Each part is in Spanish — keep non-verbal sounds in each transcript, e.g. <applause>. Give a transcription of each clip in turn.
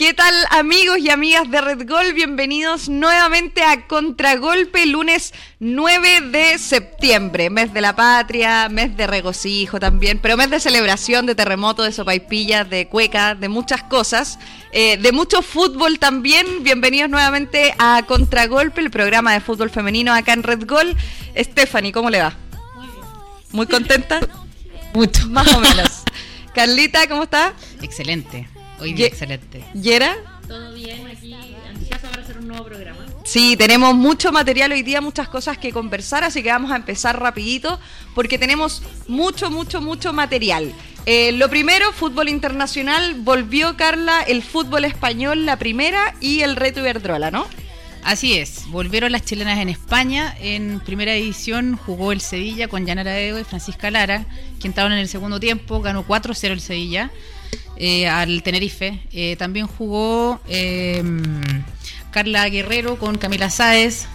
¿Qué tal amigos y amigas de Red Gol? Bienvenidos nuevamente a Contragolpe, lunes 9 de septiembre, mes de la patria, mes de regocijo también, pero mes de celebración, de terremoto, de sopaipillas, de cueca, de muchas cosas, eh, de mucho fútbol también. Bienvenidos nuevamente a Contragolpe, el programa de fútbol femenino acá en Red Gol. Stephanie, ¿cómo le va? Muy bien. ¿Muy contenta? <laughs> Mucho. Más o menos. Carlita, ¿cómo está? Excelente. Hoy día excelente. ¿Yera? Todo bien, aquí ansiosa para hacer un nuevo programa. Sí, tenemos mucho material hoy día, muchas cosas que conversar, así que vamos a empezar rapidito porque tenemos mucho, mucho, mucho material. Eh, lo primero, fútbol internacional, volvió Carla el fútbol español, la primera, y el reto Iberdrola, ¿no? Así es, volvieron las chilenas en España. En primera edición jugó el Sevilla con Yanara Edo y Francisca Lara, quien estaban en el segundo tiempo, ganó 4-0 el Sevilla. Eh, al Tenerife. Eh, también jugó em, Carla Guerrero con Camila Sáez,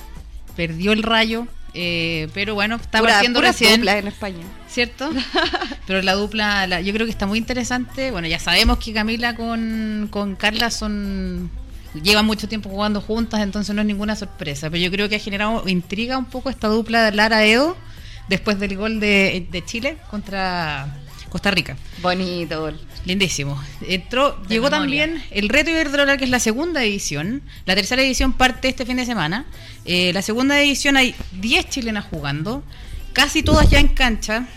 perdió el rayo. Eh, pero bueno, está partiendo recién. en España. ¿Cierto? <laughs> pero la dupla, yo creo que está muy interesante. Bueno, ya sabemos que Camila con, con Carla son llevan mucho tiempo jugando juntas, entonces no es ninguna sorpresa. Pero yo creo que ha generado intriga un poco esta dupla de Lara Edo después del gol de, de Chile contra Costa Rica. Bonito gol. Lindísimo. Entró, llegó también el Reto Iberdrola, que es la segunda edición. La tercera edición parte este fin de semana. Eh, la segunda edición hay 10 chilenas jugando, casi todas ya en cancha.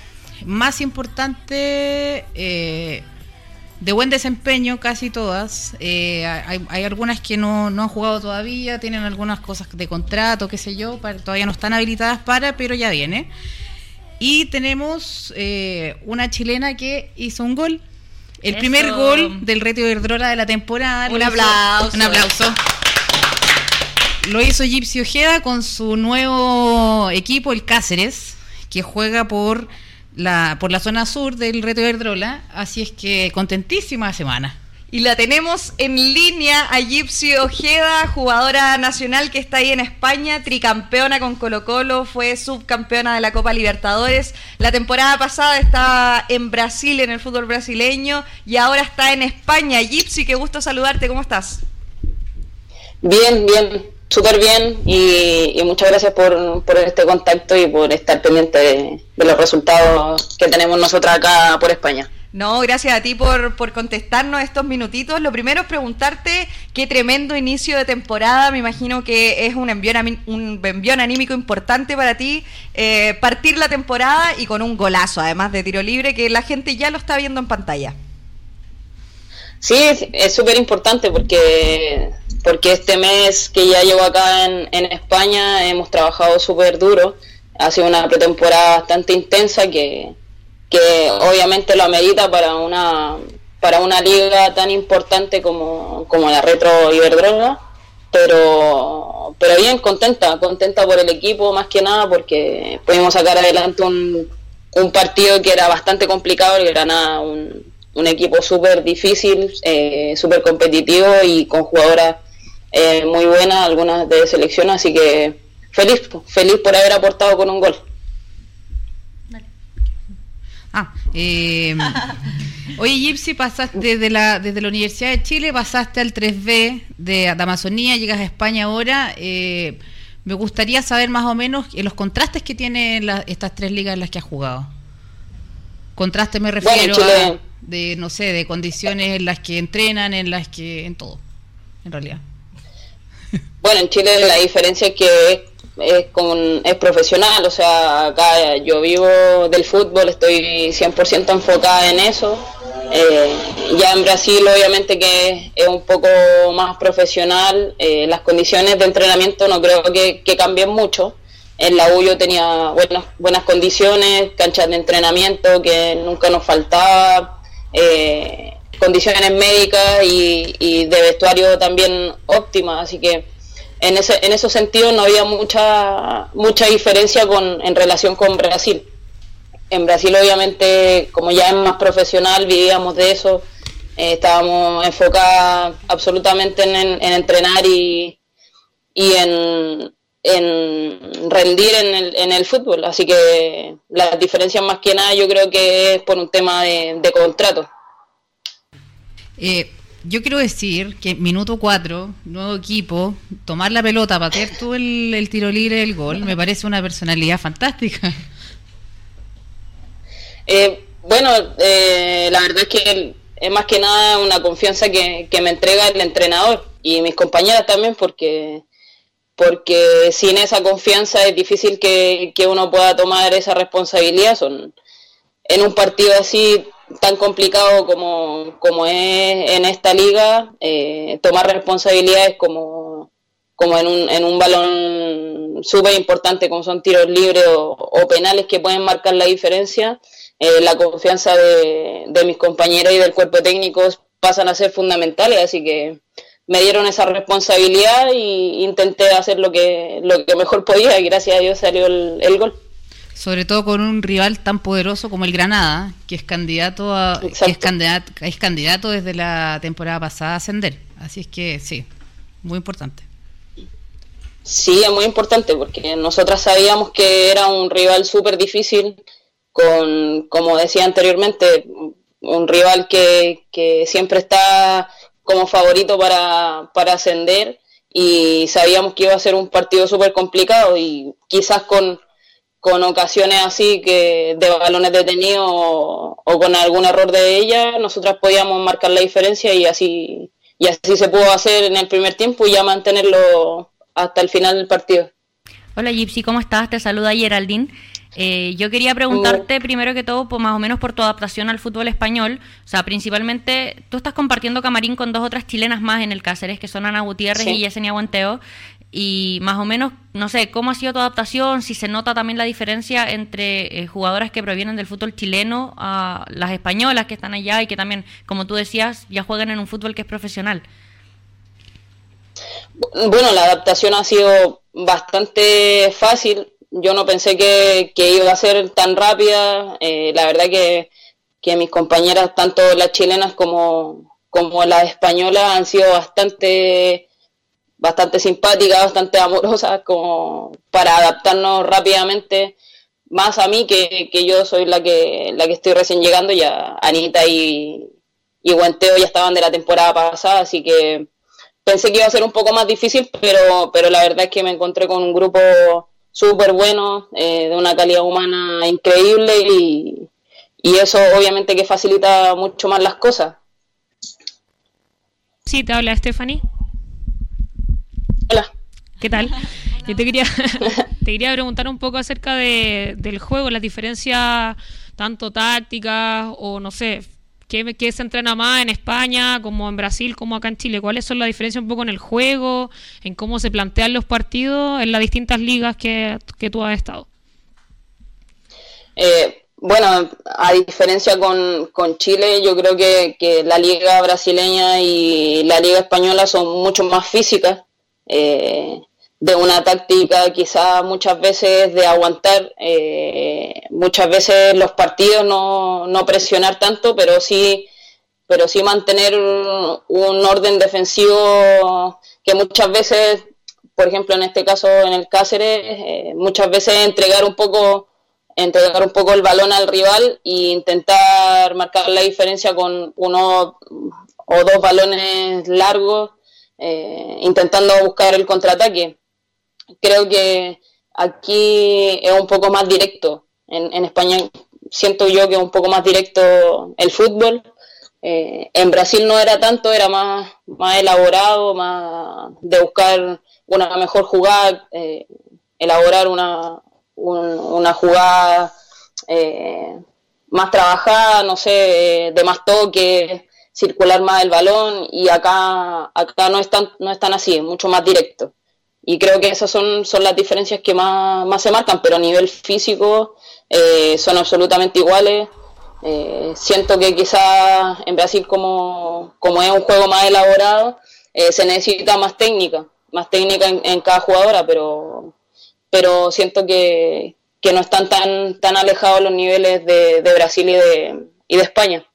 Más importante, eh, de buen desempeño, casi todas. Eh, hay, algunas que no, no, han jugado todavía, tienen algunas cosas de contrato, qué sé yo, todavía no están habilitadas para, pero ya viene. Y tenemos una chilena que hizo un gol el primer gol del Reto Iberdrola de la temporada. Un aplauso. un aplauso. Lo hizo Gypsy Ojeda con su nuevo equipo, el Cáceres, que juega por la, por la zona sur del Reto Iberdrola. Así es que contentísima semana. Y la tenemos en línea a Gypsy Ojeda, jugadora nacional que está ahí en España, tricampeona con Colo Colo, fue subcampeona de la Copa Libertadores. La temporada pasada estaba en Brasil, en el fútbol brasileño, y ahora está en España. Gypsy, qué gusto saludarte, ¿cómo estás? Bien, bien, súper bien, y, muchas gracias por, este contacto y por estar pendiente de los resultados que tenemos nosotros acá por España. No, gracias a ti por, por contestarnos estos minutitos. Lo primero es preguntarte qué tremendo inicio de temporada. Me imagino que es un envión, un envión anímico importante para ti eh, partir la temporada y con un golazo, además de tiro libre, que la gente ya lo está viendo en pantalla. Sí, es súper importante porque, porque este mes que ya llevo acá en, en España hemos trabajado súper duro. Ha sido una pretemporada bastante intensa que que obviamente lo amerita para una para una liga tan importante como, como la Retro Iberdrola, pero pero bien contenta, contenta por el equipo más que nada porque pudimos sacar adelante un, un partido que era bastante complicado, y era nada, un, un equipo súper difícil, eh, súper competitivo y con jugadoras eh, muy buenas, algunas de selección, así que feliz, feliz por haber aportado con un gol. Ah, eh, oye, Gypsy, pasaste desde la, desde la Universidad de Chile, pasaste al 3B de, Amazonía, llegas a España ahora. Eh, me gustaría saber más o menos eh, los contrastes que tienen estas tres ligas en las que has jugado. Contraste me refiero a, de, no sé, de condiciones en las que entrenan, en las que, en todo, en realidad. Bueno, en Chile la diferencia es que es, con, es profesional, o sea, acá yo vivo del fútbol, estoy 100% enfocada en eso. Eh, ya en Brasil obviamente que es un poco más profesional, eh, las condiciones de entrenamiento no creo que, cambien mucho. En la U yo tenía buenas, buenas condiciones, canchas de entrenamiento que nunca nos faltaba, eh, condiciones médicas y, y de vestuario también óptimas, así que en ese en esos sentidos no había mucha mucha diferencia con en relación con Brasil. En Brasil obviamente como ya es más profesional vivíamos de eso eh, estábamos enfocados absolutamente en, entrenar y, y en, en rendir en el, en el fútbol. Así que la diferencia más que nada yo creo que es por un tema de, de contrato. Eh, yo quiero decir que minuto 4, nuevo equipo, tomar la pelota, patear tú el, tiro libre del gol, me parece una personalidad fantástica. Eh, bueno, eh, la verdad es que es más que nada una confianza que, me entrega el entrenador y mis compañeras también, porque, porque sin esa confianza es difícil que, uno pueda tomar esa responsabilidad. Son, en un partido así tan complicado como, como es en esta liga, eh, tomar responsabilidades como, como en, un, en un balón súper importante como son tiros libres o, penales que pueden marcar la diferencia, eh, la confianza de, de, mis compañeros y del cuerpo técnico pasan a ser fundamentales, así que me dieron esa responsabilidad y intenté hacer lo que, lo que mejor podía y gracias a Dios salió el, el gol sobre todo con un rival tan poderoso como el Granada, que es candidato a que es candidato, es candidato desde la temporada pasada a ascender. Así es que sí, muy importante. Sí, es muy importante porque nosotras sabíamos que era un rival súper difícil, con, como decía anteriormente, un rival que, que siempre está como favorito para, para ascender y sabíamos que iba a ser un partido súper complicado y quizás con con ocasiones así que de balones detenidos o, con algún error de ella, nosotras podíamos marcar la diferencia y así y así se pudo hacer en el primer tiempo y ya mantenerlo hasta el final del partido. Hola Gypsy, ¿cómo estás? Te saluda Geraldine. Eh, yo quería preguntarte primero que todo, pues, más o menos por tu adaptación al fútbol español. O sea, principalmente tú estás compartiendo camarín con dos otras chilenas más en el Cáceres, que son Ana Gutiérrez y Yesenia Guanteo y más o menos, no sé, ¿cómo ha sido tu adaptación? Si se nota también la diferencia entre eh, jugadoras que provienen del fútbol chileno a las españolas que están allá y que también, como tú decías, ya juegan en un fútbol que es profesional. Bueno, la adaptación ha sido bastante fácil. Yo no pensé que, iba a ser tan rápida. Eh, la verdad que, que mis compañeras, tanto las chilenas como, como las españolas, han sido bastante bastante simpática, bastante amorosa, como para adaptarnos rápidamente, más a mí que, yo soy la que, la que estoy recién llegando, ya Anita y, y Guanteo ya estaban de la temporada pasada, así que pensé que iba a ser un poco más difícil, pero, pero la verdad es que me encontré con un grupo súper bueno, eh, de una calidad humana increíble y, y eso obviamente que facilita mucho más las cosas. Sí, te habla Stephanie. ¿Qué tal? <laughs> Yo te quería, <laughs> te quería preguntar un poco acerca de, del juego, las diferencias tanto tácticas o no sé, ¿qué, ¿qué, se entrena más en España como en Brasil como acá en Chile? ¿Cuáles son las diferencias un poco en el juego, en cómo se plantean los partidos en las distintas ligas que, que tú has estado? Eh, bueno, a diferencia con, con Chile, yo creo que, que la liga brasileña y la liga española son mucho más físicas eh, de una táctica quizá muchas veces de aguantar, eh, muchas veces los partidos no, no, presionar tanto, pero sí, pero sí mantener un, orden defensivo que muchas veces, por ejemplo en este caso en el Cáceres, eh, muchas veces entregar un poco entregar un poco el balón al rival e intentar marcar la diferencia con uno o dos balones largos eh, intentando buscar el contraataque. Creo que aquí es un poco más directo. En, España siento yo que es un poco más directo el fútbol. Eh, en Brasil no era tanto, era más, más elaborado, más de buscar una mejor jugada, eh, elaborar una, una jugada más trabajada, no sé, de más toque, circular más el balón y acá, acá no, es tan, no es así, es mucho más directo. Y creo que esas son, son las diferencias que más, más se marcan, pero a nivel físico eh, son absolutamente iguales. Eh, siento que quizás en Brasil, como, como es un juego más elaborado, eh, se necesita más técnica, más técnica en, cada jugadora, pero, pero siento que, no están tan, tan alejados los niveles de, de Brasil y de, y de España.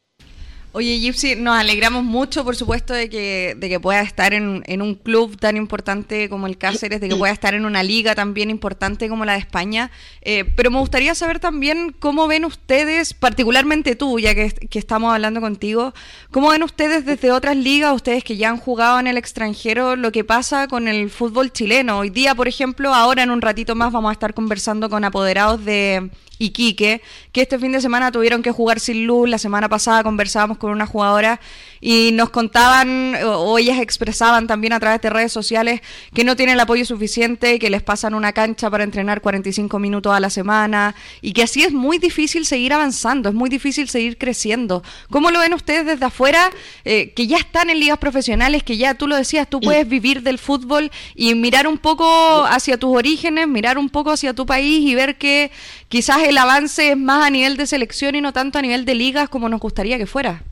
Oye, Gypsy, nos alegramos mucho, por supuesto, de que, de que pueda estar en, en, un club tan importante como el Cáceres, de que pueda estar en una liga también importante como la de España. Eh, pero me gustaría saber también cómo ven ustedes, particularmente tú, ya que, que, estamos hablando contigo, cómo ven ustedes desde otras ligas, ustedes que ya han jugado en el extranjero, lo que pasa con el fútbol chileno. Hoy día, por ejemplo, ahora en un ratito más vamos a estar conversando con apoderados de Iquique, que este fin de semana tuvieron que jugar sin luz. La semana pasada conversábamos con una jugadora y nos contaban, o, ellas expresaban también a través de redes sociales, que no tienen el apoyo suficiente, que les pasan una cancha para entrenar 45 minutos a la semana y que así es muy difícil seguir avanzando, es muy difícil seguir creciendo. ¿Cómo lo ven ustedes desde afuera, eh, que ya están en ligas profesionales, que ya tú lo decías, tú puedes vivir del fútbol y mirar un poco hacia tus orígenes, mirar un poco hacia tu país y ver que quizás el avance es más a nivel de selección y no tanto a nivel de ligas como nos gustaría que fuera?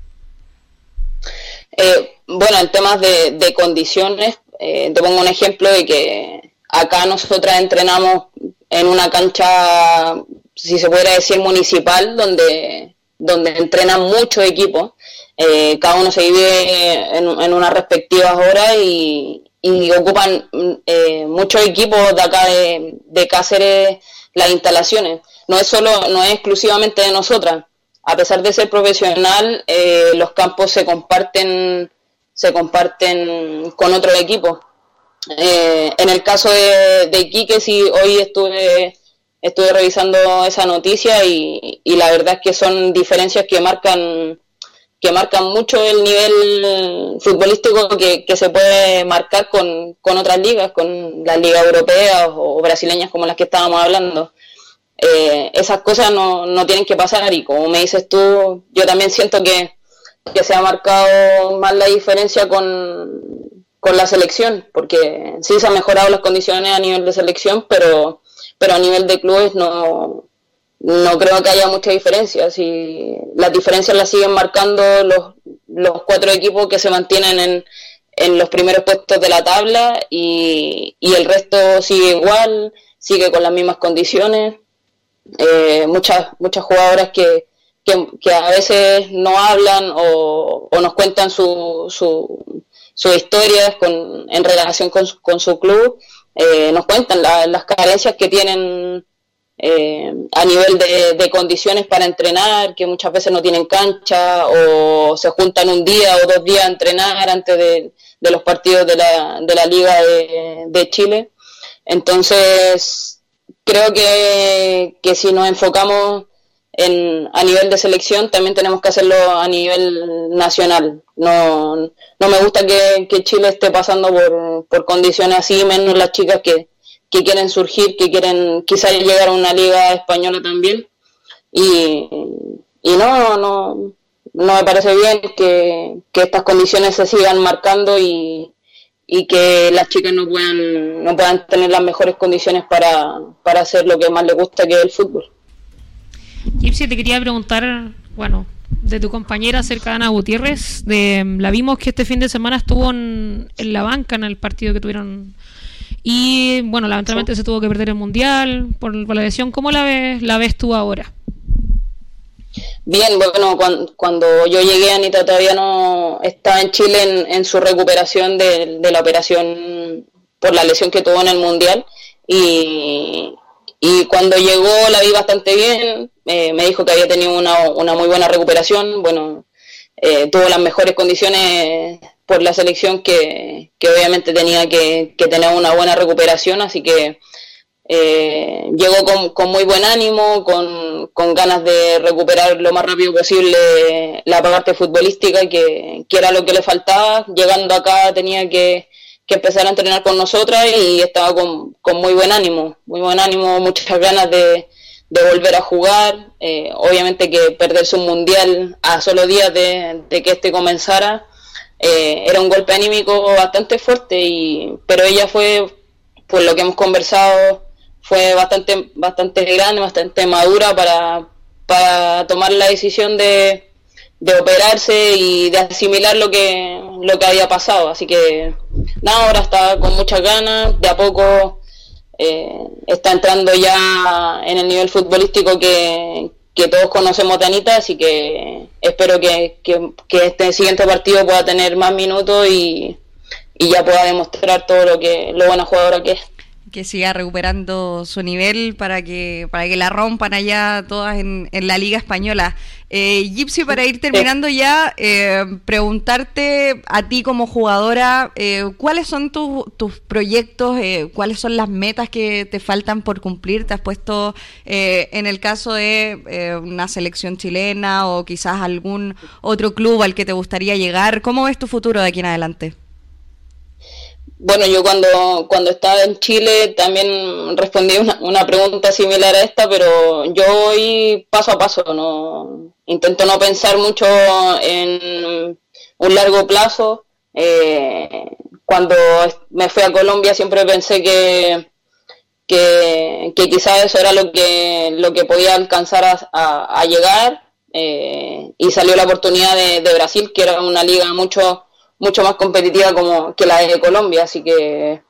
Eh, bueno, en temas de, condiciones, eh, te pongo un ejemplo de que acá nosotras entrenamos en una cancha, si se pudiera decir, municipal, donde, donde entrenan muchos equipos. Eh, cada uno se divide en, unas respectivas horas y, ocupan muchos equipos de acá de, de Cáceres las instalaciones. No es solo, no es exclusivamente de nosotras a pesar de ser profesional, eh, los campos se comparten, se comparten con otros equipos. Eh, en el caso de, de Iquique, sí, hoy estuve, estuve revisando esa noticia y, la verdad es que son diferencias que marcan que marcan mucho el nivel futbolístico que, se puede marcar con, con otras ligas, con las ligas europeas o brasileñas como las que estábamos hablando. Eh, esas cosas no, no, tienen que pasar y como me dices tú, yo también siento que, se ha marcado más la diferencia con, con, la selección, porque sí se han mejorado las condiciones a nivel de selección, pero, pero a nivel de clubes no, no creo que haya mucha diferencia. Si las diferencias las siguen marcando los, los cuatro equipos que se mantienen en, en los primeros puestos de la tabla y, y el resto sigue igual, sigue con las mismas condiciones eh, muchas, muchas jugadoras que, que, a veces no hablan o, nos cuentan sus su, su historias con, en relación con su, con su club, eh, nos cuentan las carencias que tienen eh, a nivel de, condiciones para entrenar, que muchas veces no tienen cancha o se juntan un día o dos días a entrenar antes de, los partidos de la, de la Liga de Chile. Entonces, creo que, que si nos enfocamos en, a nivel de selección, también tenemos que hacerlo a nivel nacional. No, no me gusta que, Chile esté pasando por, por, condiciones así, menos las chicas que, que quieren surgir, que quieren quizás llegar a una liga española también. Y, y no, no, no me parece bien que, que estas condiciones se sigan marcando y, y que las chicas no puedan, no puedan tener las mejores condiciones para, para hacer lo que más les gusta, que es el fútbol. Gipsy, te quería preguntar, bueno, de tu compañera cerca de Ana Gutiérrez, de, la vimos que este fin de semana estuvo en, la banca en el partido que tuvieron y bueno, lamentablemente se tuvo que perder el mundial por, por, la lesión. ¿Cómo la ves, la ves tú ahora? Bien, bueno, cuando, yo llegué, Anita todavía no estaba en Chile en, su recuperación de, la operación por la lesión que tuvo en el Mundial. Y, cuando llegó la vi bastante bien, me dijo que había tenido una, muy buena recuperación, bueno, eh, tuvo las mejores condiciones por la selección que, obviamente tenía que, que, tener una buena recuperación, así que eh, llegó con, muy buen ánimo, con, ganas de recuperar lo más rápido posible la parte futbolística, que, que era lo que le faltaba. Llegando acá tenía que, empezar a entrenar con nosotras y estaba con, muy buen ánimo, muy buen ánimo, muchas ganas de, volver a jugar. Eh, obviamente que perderse un mundial a solo días de, que este comenzara eh, era un golpe anímico bastante fuerte, y, pero ella fue, por lo que hemos conversado, fue bastante, bastante grande, bastante madura para, para tomar la decisión de, de operarse y de asimilar lo que, lo que había pasado. Así que nada, ahora está con muchas ganas, de a poco eh, está entrando ya en el nivel futbolístico que, que todos conocemos de Anita, así que espero que, que, este siguiente partido pueda tener más minutos y, y ya pueda demostrar todo lo que lo buena jugadora que es que siga recuperando su nivel para que para que la rompan allá todas en, en la liga española. Eh, para ir terminando ya, eh, preguntarte a ti como jugadora, eh, ¿cuáles son tus proyectos? Eh, ¿Cuáles son las metas que te faltan por cumplir? ¿Te has puesto en el caso de una selección chilena o quizás algún otro club al que te gustaría llegar? ¿Cómo ves tu futuro de aquí en adelante? Bueno, yo cuando, cuando estaba en Chile también respondí una, una pregunta similar a esta, pero yo voy paso a paso, no intento no pensar mucho en un largo plazo. Eh, cuando me fui a Colombia siempre pensé que, que, quizás eso era lo que, lo que podía alcanzar a, llegar eh, y salió la oportunidad de, de Brasil, que era una liga mucho mucho más competitiva como que la de Colombia, así que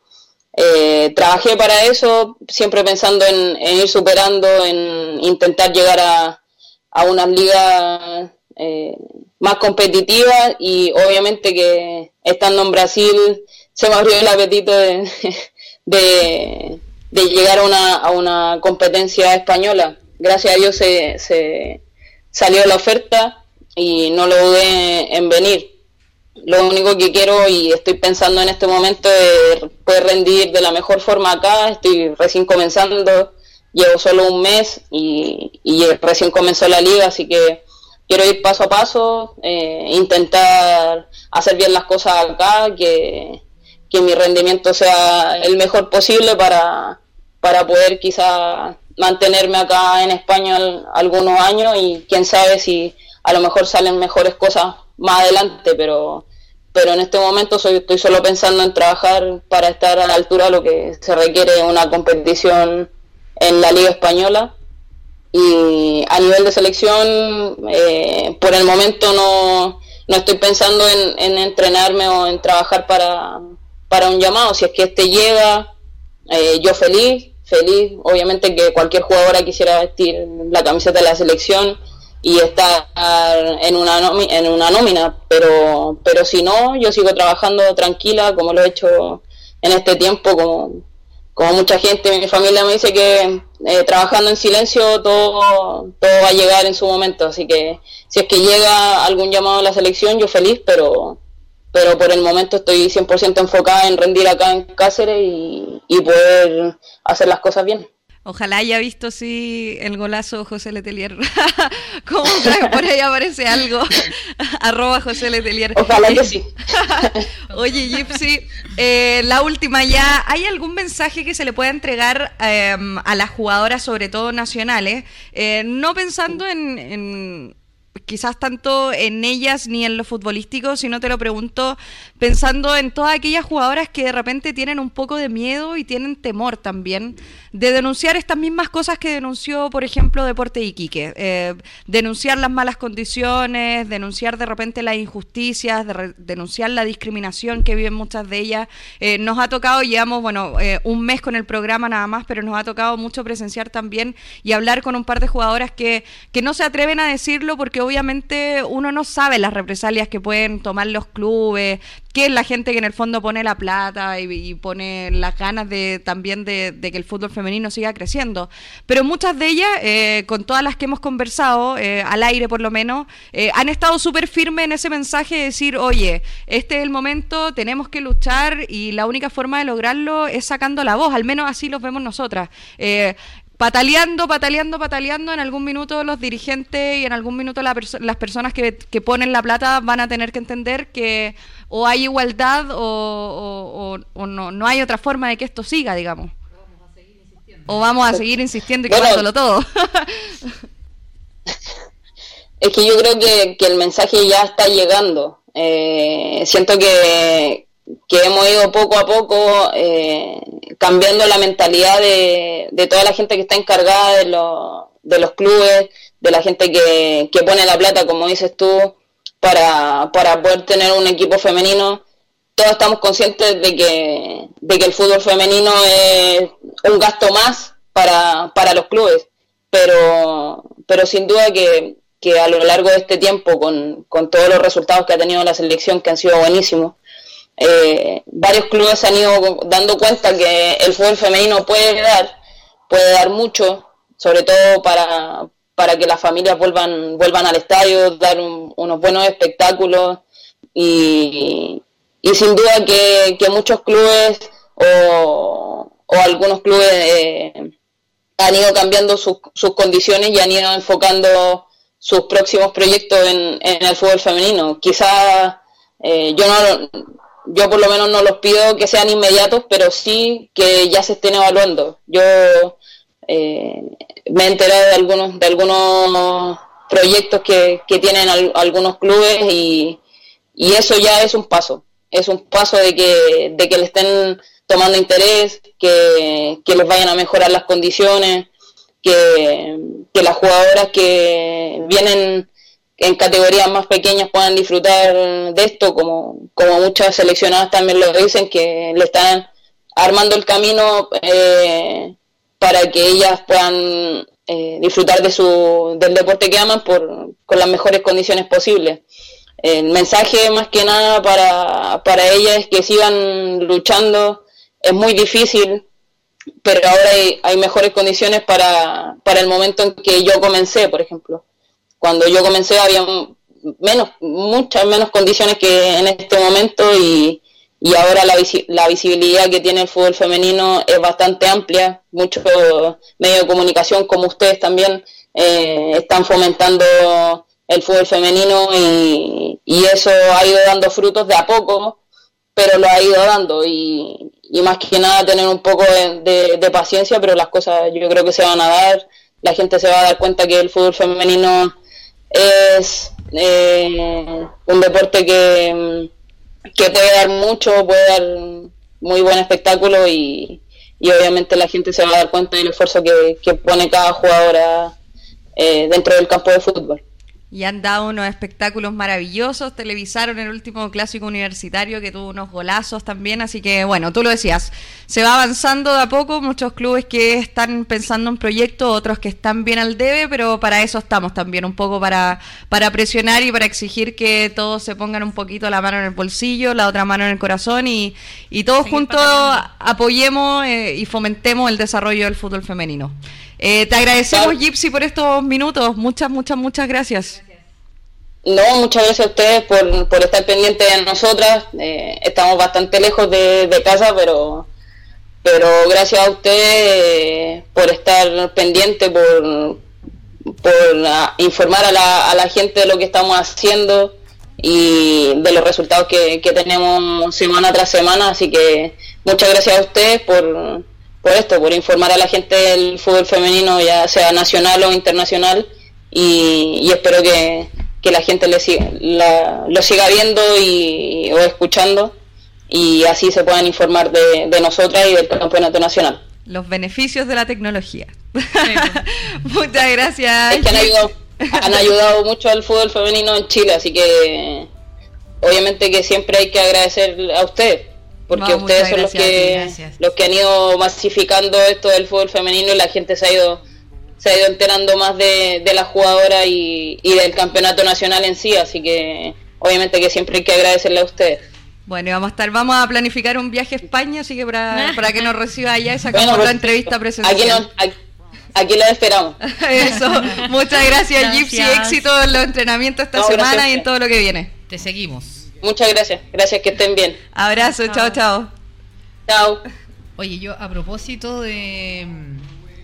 eh, trabajé para eso, siempre pensando en, ir superando, en intentar llegar a, a unas ligas eh, más competitivas y obviamente que estando en Brasil se me abrió el apetito <laughs> de, de, llegar a una, a una competencia española. Gracias a Dios se, se salió la oferta y no lo dudé en venir lo único que quiero y estoy pensando en este momento es poder rendir de la mejor forma acá. Estoy recién comenzando, llevo solo un mes y, recién comenzó la liga, así que quiero ir paso a paso, eh, intentar hacer bien las cosas acá, que, mi rendimiento sea el mejor posible para, para poder quizá mantenerme acá en España algunos años y quién sabe si a lo mejor salen mejores cosas más adelante, pero, pero en este momento soy, estoy solo pensando en trabajar para estar a la altura de lo que se requiere una competición en la Liga Española. Y a nivel de selección, eh, por el momento no, no estoy pensando en, en, entrenarme o en trabajar para, para un llamado. Si es que este llega, eh, yo feliz, feliz. Obviamente que cualquier jugadora quisiera vestir la camiseta de la selección y estar en una, en una nómina, pero, pero si no, yo sigo trabajando tranquila como lo he hecho en este tiempo, como, como mucha gente mi familia me dice que eh, trabajando en silencio todo, todo va a llegar en su momento, así que si es que llega algún llamado a la selección, yo feliz, pero, pero por el momento estoy 100% enfocada en rendir acá en Cáceres y, y poder hacer las cosas bien. Ojalá haya visto sí el golazo José Letelier. <laughs> Como por ahí aparece algo. <laughs> Arroba José Letelier. Ojalá que sí. <laughs> Oye, Gypsy, eh, la última ya. ¿Hay algún mensaje que se le pueda entregar em, a las jugadoras, sobre todo nacionales? Eh, no pensando en quizás tanto en ellas ni en lo futbolístico, sino te lo pregunto pensando en todas aquellas jugadoras que de repente tienen un poco de miedo y tienen temor también de denunciar estas mismas cosas que denunció, por ejemplo, Deporte Iquique. Eh, denunciar las malas condiciones, denunciar de repente las injusticias, denunciar la discriminación que viven muchas de ellas. Eh, nos ha tocado, llevamos, bueno, eh, un mes con el programa nada más, pero nos ha tocado mucho presenciar también y hablar con un par de jugadoras que, que no se atreven a decirlo porque obviamente uno no sabe las represalias que pueden tomar los clubes, que es la gente que en el fondo pone la plata y, pone las ganas de también de, que el fútbol femenino siga creciendo. Pero muchas de ellas, eh, con todas las que hemos conversado, eh, al aire por lo menos, eh, han estado súper firmes en ese mensaje de decir, oye, este es el momento, tenemos que luchar y la única forma de lograrlo es sacando la voz, al menos así los vemos nosotras pataleando, pataleando, pataleando, en algún minuto los dirigentes y en algún minuto las personas que, ponen la plata van a tener que entender que o hay igualdad o, no, no hay otra forma de que esto siga, digamos. O vamos a seguir insistiendo y quemándolo todo. es que yo creo que, el mensaje ya está llegando. Eh, siento que, que hemos ido poco a poco eh, cambiando la mentalidad de, de, toda la gente que está encargada de, de los clubes, de la gente que, que, pone la plata, como dices tú, para, para poder tener un equipo femenino. Todos estamos conscientes de que, de que el fútbol femenino es un gasto más para, para los clubes, pero, pero sin duda que, que a lo largo de este tiempo, con, con todos los resultados que ha tenido la selección, que han sido buenísimos, eh, varios clubes se han ido dando cuenta que el fútbol femenino puede dar, puede dar mucho, sobre todo para, para que las familias vuelvan, vuelvan al estadio, dar unos buenos espectáculos y, y sin duda que, que muchos clubes o, o algunos clubes eh, han ido cambiando sus, sus condiciones y han ido enfocando sus próximos proyectos en, en el fútbol femenino. Quizás eh, yo no yo por lo menos no los pido que sean inmediatos, pero sí que ya se estén evaluando. Yo eh, me he enterado de algunos de algunos proyectos que, que tienen algunos clubes y, y eso ya es un paso es un paso de que, de que le estén tomando interés, que, que les vayan a mejorar las condiciones, que, que las jugadoras que vienen en categorías más pequeñas puedan disfrutar de esto, como, como muchas seleccionadas también lo dicen, que le están armando el camino eh, para que ellas puedan eh, disfrutar de su, del deporte que aman por, con las mejores condiciones posibles el mensaje más que nada para, para ella es que sigan luchando, es muy difícil, pero ahora hay, hay, mejores condiciones para, para el momento en que yo comencé, por ejemplo. Cuando yo comencé había menos, muchas menos condiciones que en este momento y, y ahora la, la visibilidad que tiene el fútbol femenino es bastante amplia. Muchos medios de comunicación como ustedes también eh, están fomentando el fútbol femenino y, y, eso ha ido dando frutos de a poco, pero lo ha ido dando y, y más que nada tener un poco de, de, paciencia, pero las cosas yo creo que se van a dar, la gente se va a dar cuenta que el fútbol femenino es eh, un deporte que, que puede dar mucho, puede dar muy buen espectáculo y, y obviamente la gente se va a dar cuenta del esfuerzo que, que pone cada jugadora eh, dentro del campo de fútbol y han dado unos espectáculos maravillosos, televisaron el último clásico universitario que tuvo unos golazos también, así que bueno, tú lo decías, se va avanzando de a poco, muchos clubes que están pensando en proyectos, otros que están bien al debe, pero para eso estamos también, un poco para, para presionar y para exigir que todos se pongan un poquito la mano en el bolsillo, la otra mano en el corazón y, y todos juntos apoyemos eh, y fomentemos el desarrollo del fútbol femenino. Eh, te agradecemos, Gypsy, por estos minutos. Muchas, muchas, muchas gracias. No, muchas gracias a ustedes por, por estar pendientes de nosotras. Eh, estamos bastante lejos de, de, casa, pero pero gracias a ustedes por estar pendiente, por, por informar a la, a la gente de lo que estamos haciendo y de los resultados que, que tenemos semana tras semana. Así que muchas gracias a ustedes por por esto, por informar a la gente del fútbol femenino, ya sea nacional o internacional, y espero que, que, la gente le siga, la, lo siga viendo y, o escuchando, y así se puedan informar de, de nosotras y del campeonato nacional. Los beneficios de la tecnología. <laughs> Muchas gracias. Es que han ayudado, han ayudado mucho al fútbol femenino en Chile, así que obviamente que siempre hay que agradecer a ustedes porque ustedes son los que los que han ido masificando esto del fútbol femenino y la gente se ha ido se ha ido enterando más de, de la jugadora y, y, del campeonato nacional en sí, así que obviamente que siempre hay que agradecerle a ustedes. Bueno, y vamos a estar, vamos a planificar un viaje a España, así que para, <laughs> para que nos reciba allá y sacamos bueno, pues, la entrevista presencial. Aquí, no, aquí, aquí lo esperamos. <laughs> Eso, muchas gracias, gracias. Gypsy, éxito en los entrenamientos esta no, semana y en todo lo que viene. Te seguimos. Muchas gracias, gracias que estén bien. Abrazo, chao, chao. Chao. Oye, yo a propósito de,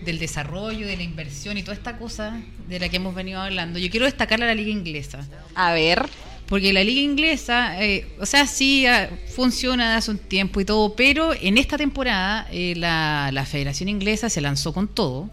del desarrollo, de la inversión y toda esta cosa de la que hemos venido hablando, yo quiero destacar a la liga inglesa. A ver. Porque la liga inglesa, eh, o sea, sí ah, funciona hace un tiempo y todo, pero en esta temporada eh, la, la Federación Inglesa se lanzó con todo.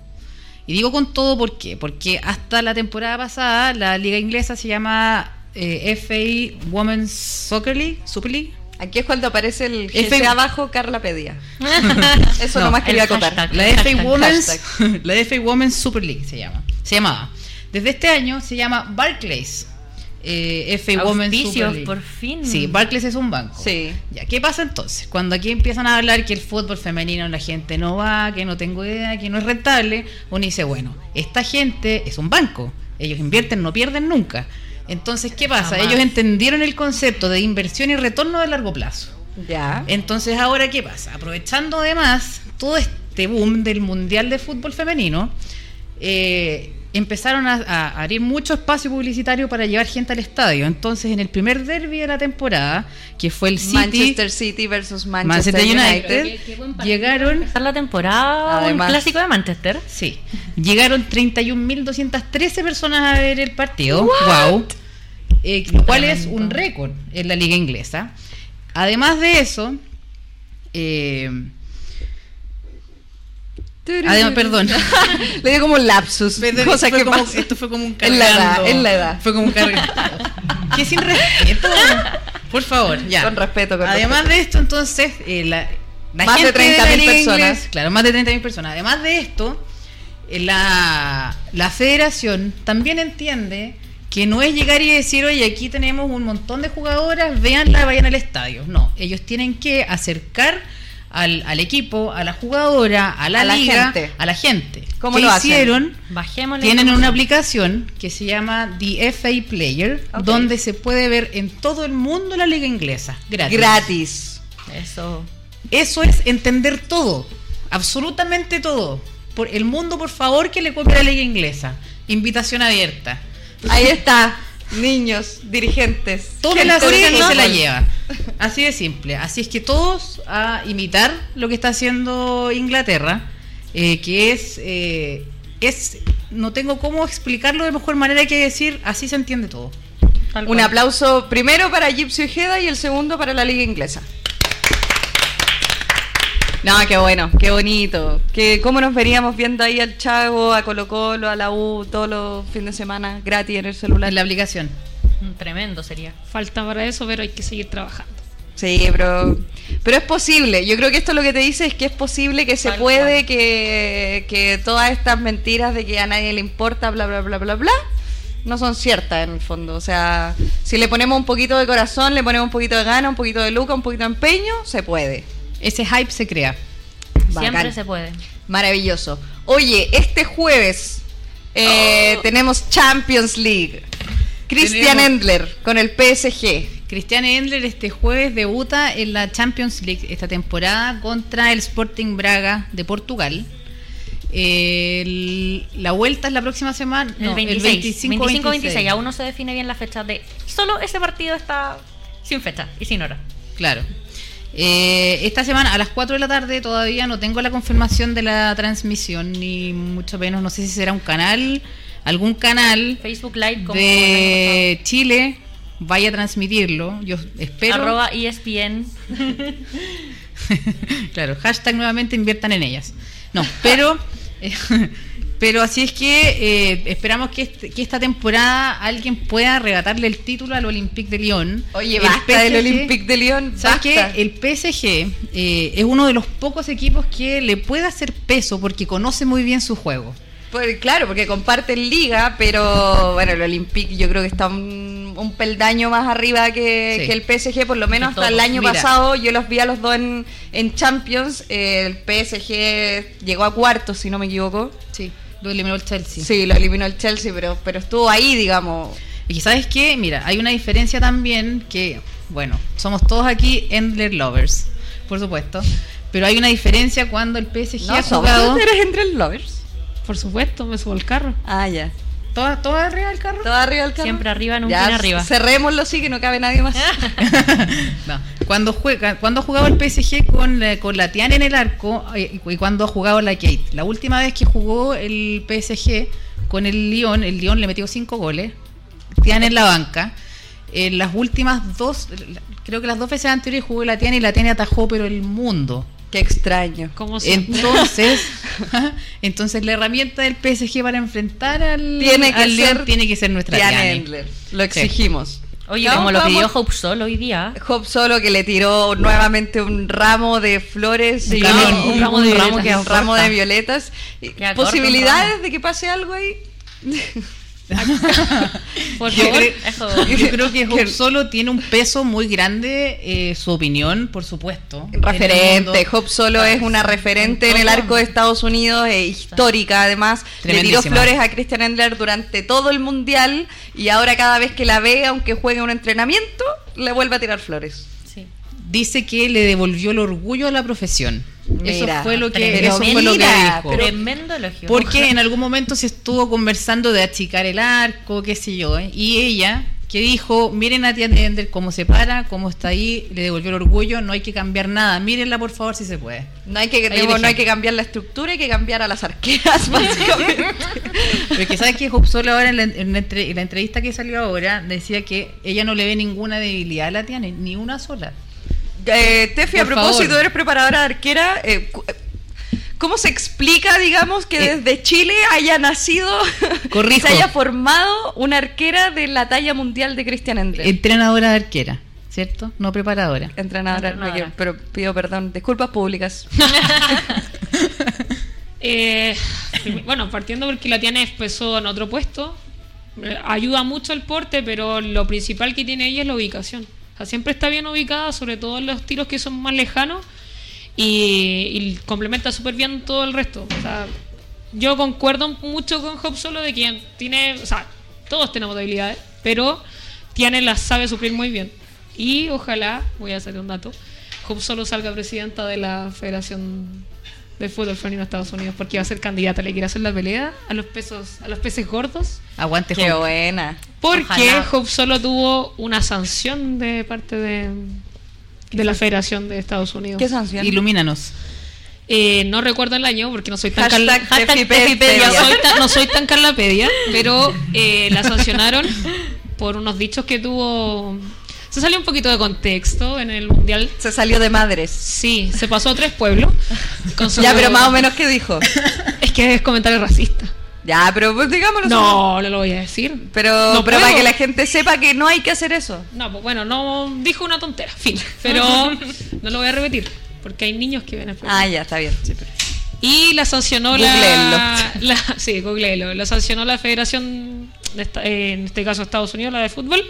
Y digo con todo ¿por qué? porque hasta la temporada pasada la liga inglesa se llama eh, FA Women's Soccer League, Super League. Aquí es cuando aparece el GC abajo, Carla pedía. <laughs> Eso no, nomás quería contar. La FA Women's, <laughs> la FA Women's Super League se llama. Se llamaba. Desde este año se llama Barclays eh, FA Women's Super Auspicios, League. por fin. Sí, Barclays es un banco. Sí. Ya, ¿qué pasa entonces? Cuando aquí empiezan a hablar que el fútbol femenino la gente no va, que no tengo idea, que no es rentable, uno dice, bueno, esta gente es un banco. Ellos invierten, no pierden nunca. Entonces, ¿qué pasa? Ellos entendieron el concepto de inversión y retorno de largo plazo. Ya. Entonces, ahora, ¿qué pasa? Aprovechando además todo este boom del Mundial de Fútbol Femenino, eh, empezaron a, a abrir mucho espacio publicitario para llevar gente al estadio. Entonces, en el primer derby de la temporada, que fue el City, Manchester City versus Manchester, Manchester United. United, Qué- qué buen partido. llegaron... Empezar la temporada, Además. un clásico de Manchester. Sí, llegaron 31.213 personas a ver el partido. Wow. Eh, lo cual es un récord en la liga inglesa. Además de eso, eh, además, perdón. <laughs> Le dio como lapsus. Perdón, cosa fue que como- pasa. esto fue como un En la edad, cargando. en la edad. Fue como un cargando. que sin respeto. Por favor, ya. Con respeto, con Además de esto, entonces, eh, la, la Más de gente la 30.000 liga personas. inglés- claro, más de 30.000 personas. Además de esto, eh, la, la federación también entiende que no es llegar y decir, oye, aquí tenemos un montón de jugadoras, véanla, vayan al estadio. No, ellos tienen que acercar al, al equipo, a la jugadora, a la A la liga, gente. a la gente. ¿Cómo ¿Qué lo hacen? hicieron? Bajémosle. Tienen la una aplicación que se llama The FA Player, donde se puede ver en todo el mundo la liga inglesa. Gratis. Gratis. Eso. Eso es entender todo, absolutamente todo. Por el mundo, por favor, que le copie la liga inglesa. Invitación abierta. Ahí está. Niños, dirigentes. Todo gente la no se la lleva. Así de simple. Así es que todos a imitar lo que está haciendo Inglaterra, eh, que es, eh, es, no tengo cómo explicarlo de mejor manera que decir, así se entiende todo. Un aplauso primero para Gypsy Ojeda y el segundo para la liga inglesa. No, qué bueno, qué bonito. Que cómo nos veríamos viendo ahí al Chago, a Colo Colo, a la U todos los fines de semana gratis en el celular. En la aplicación. Un Tremendo sería. Falta para eso, pero hay que seguir trabajando. Sí, pero, pero es posible. Yo creo que esto lo que te dice es que es posible, que se Tal puede, que, que todas estas mentiras de que a nadie le importa, bla, bla, bla, bla, bla, no son ciertas en el fondo. O sea, si le ponemos un poquito de corazón, le ponemos un poquito de gana, un poquito de luca, un poquito de empeño, se puede. Ese hype se crea. Bacán. Siempre se puede. Maravilloso. Oye, este jueves eh, tenemos Champions League. Christian Tenemos- Endler con el PSG. Cristian Endler este jueves debuta en la Champions League esta temporada contra el Sporting Braga de Portugal. El- la vuelta es la próxima semana. El no, 26. 25, 25-26. Aún no se define bien la fecha de. Solo ese partido está sin fecha y sin hora. Claro. Eh, esta semana a las 4 de la tarde todavía no tengo la confirmación de la transmisión, ni mucho menos, no sé si será un canal, algún canal Facebook Live como. de Chile vaya a transmitirlo. Yo espero. Arroba ESPN. <laughs> claro, hashtag nuevamente inviertan en ellas. No, pero, <laughs> pero así es que eh, esperamos que, este- que esta temporada alguien pueda arrebatarle el título al Olympique de Lyon. Oye, El basta del Olympique de Lyon. ¿Sabes basta. qué? El PSG eh, es uno de los pocos equipos que le puede hacer peso porque conoce muy bien su juego. Pues, claro, porque comparten liga, pero bueno, el Olympique yo creo que está un, un peldaño más arriba que, Sí. que el PSG, por lo menos hasta el año Mira. pasado yo los vi a los dos en, en Champions, eh, el PSG llegó a cuartos, si no me equivoco. Sí, lo eliminó el Chelsea. Sí, lo eliminó el Chelsea, pero, pero estuvo ahí, digamos. Y sabes qué, mira, hay una diferencia también que, bueno, somos todos aquí Endler lovers, por supuesto, pero hay una diferencia cuando el PSG No, ha jugado ¿Tú eres entre lovers. Por supuesto, me subo al carro. Ah, ya. Toda, toda arriba del carro. ¿Todo arriba del carro? Siempre arriba, nunca Ya, arriba. Cerrémoslo sí, que no cabe nadie más. <laughs> <laughs> No, Cuando juega, cuando ha jugado el PSG con, la- con la Tiana en el arco eh, y cuando ha jugado la Kate. La última vez que jugó el PSG con el Lyon, el Lyon le metió cinco goles. Tiana en la banca. En las últimas dos, creo que las dos veces anteriores jugó la Tiana y la Tiana atajó, pero el mundo. Qué extraño. Como. Entonces, <laughs> <laughs> entonces la herramienta del PSG para enfrentar al, Tiene que al Lyon ser tiene que ser nuestra. Lo exigimos. Oye, No, como lo pidió Hope Sol hoy día. Hop solo que le tiró nuevamente un ramo de flores Un y camión, un, un ramo un de ramo, violetas. que- un ramo de violetas. Corto un Posibilidades ramo. de que pase algo ahí. <laughs> <laughs> Por Yo favor. creo, Eso. yo creo que Hope Solo tiene un peso muy grande, eh, su opinión, por supuesto. Referente. Hope Solo es una referente en el arco de Estados Unidos, eh, histórica además. Le tiró flores a Christian Endler durante todo el mundial y ahora cada vez que la ve, aunque juegue un entrenamiento, le vuelve a tirar flores. Sí. Dice que le devolvió el orgullo a la profesión. Mira, eso fue lo que, eso fue lo que mira, dijo. Tremendo elogio. Porque en algún momento se estuvo conversando de achicar el arco, qué sé yo, ¿eh? y ella que dijo, miren a Tia Ender cómo se para, cómo está ahí, le devolvió el orgullo, no hay que cambiar nada, mírenla por favor si se puede. No hay que, no hay que cambiar la estructura, hay que cambiar a las arqueras, <laughs> básicamente. Pero que sabes que Hope Solo ahora en la, en la entre- en la entrevista que salió ahora decía que ella no le ve ninguna debilidad a la Tiane, ni una sola. Eh, Tefi, a propósito, favor. eres preparadora de arquera. eh, eh, ¿Cómo se explica, digamos, que Eh. desde Chile haya nacido, <laughs> Corrijo. se haya formado una arquera de la talla mundial de Christian Endler? Entrenadora de arquera, ¿cierto? No preparadora. Entrenadora, Entrenadora. pero pido perdón, disculpas públicas. <laughs> Eh, bueno, partiendo porque la tiene empezó en otro puesto, ayuda mucho el porte, pero lo principal que tiene ella es la ubicación. Siempre está bien ubicada, sobre todo en los tiros que son más lejanos, y, complementa súper bien todo el resto. O sea, yo concuerdo mucho con Hop Solo de que tiene, o sea, todos tenemos debilidades, pero Tiane las sabe suplir muy bien. Y ojalá, voy a hacer un dato, Hop Solo salga presidenta de la Federación de Fútbol Femenino de Estados Unidos, porque va a ser candidata, le quiere hacer la pelea a los pesos, a los peces gordos. Aguante Qué Hope. buena. Porque Ojalá. Hope solo tuvo una sanción de parte de, de la Federación de Estados Unidos. ¿Qué sanción? Ilumínanos. Eh, no recuerdo el año porque no soy tan Hashtag Carla- Tefi no soy tan, no soy tan Carlapedia, pero eh, la sancionaron <laughs> por unos dichos que tuvo. Se salió un poquito de contexto en el mundial. Se salió de madres. Sí, se pasó a tres pueblos. Ya, pero más o menos, ¿qué dijo? Es que es comentario racista. Ya, pero pues, digámoslo. No, no lo voy a decir. Pero, No pero para que la gente sepa que no hay que hacer eso. No, pues bueno, no dijo una tontera, fin. Pero <laughs> no lo voy a repetir, porque hay niños que ven programa. Ah, ya, está bien. sí, pero- Y la sancionó Googleenlo. la, <laughs> la. Sí, googleelo. La sancionó la Federación, de esta- eh, en este caso Estados Unidos, la de fútbol.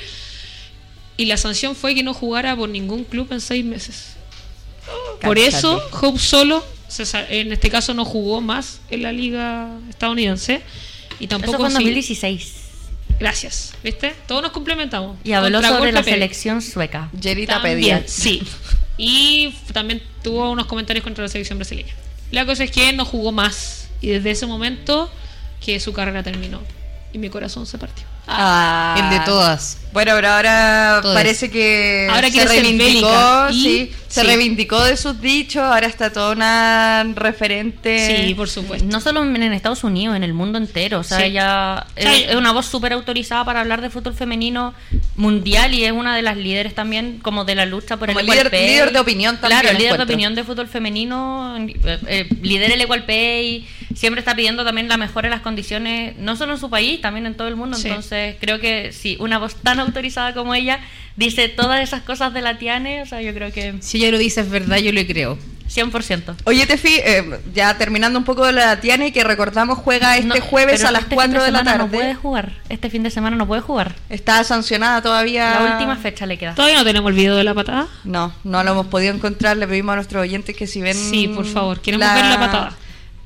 Y la sanción fue que no jugara por ningún club en seis meses. Por eso, Hope solo, en este caso, no jugó más en la liga estadounidense. Y Eso tampoco. fue en sí- 2016. Gracias, ¿viste? Todos nos complementamos. Y habló Contra sobre la selección sueca. Jerita También, pedía. Sí. Y también tuvo unos comentarios contra la selección brasileña. La cosa es que no jugó más. Y desde ese momento que su carrera terminó. Y mi corazón se partió. Ah. El de todas. Bueno, pero ahora Todas. parece que Ahora se reivindicó, sí, se sí. reivindicó de sus dichos, ahora está toda una referente. Sí, por supuesto. No solo en Estados Unidos, en el mundo entero. O sea, Sí. ella es, es una voz súper autorizada para hablar de fútbol femenino mundial y es una de las líderes también como de la lucha por Como el líder- Equal Pay. líder de opinión también, Claro, líder de opinión de fútbol femenino, eh, eh, lidera el Equal Pay, siempre está pidiendo también la mejora de las condiciones, no solo en su país, también en todo el mundo. Sí. Entonces, creo que si una voz tan autorizada como ella dice todas esas cosas de la Tiane, o sea, yo creo que Si ella lo dice es verdad, yo le creo. 100%. Oye, Tefi, eh, ya terminando un poco de la Tiane, que recordamos juega este No, jueves a las este 4 fin de, la semana tarde. No puede jugar. Este fin de semana no puede jugar. Está sancionada todavía. La última fecha le queda. Todavía no tenemos el video de la patada. No, no lo hemos podido encontrar. Le pedimos a nuestros oyentes que si ven. Sí, por favor, queremos ver la patada.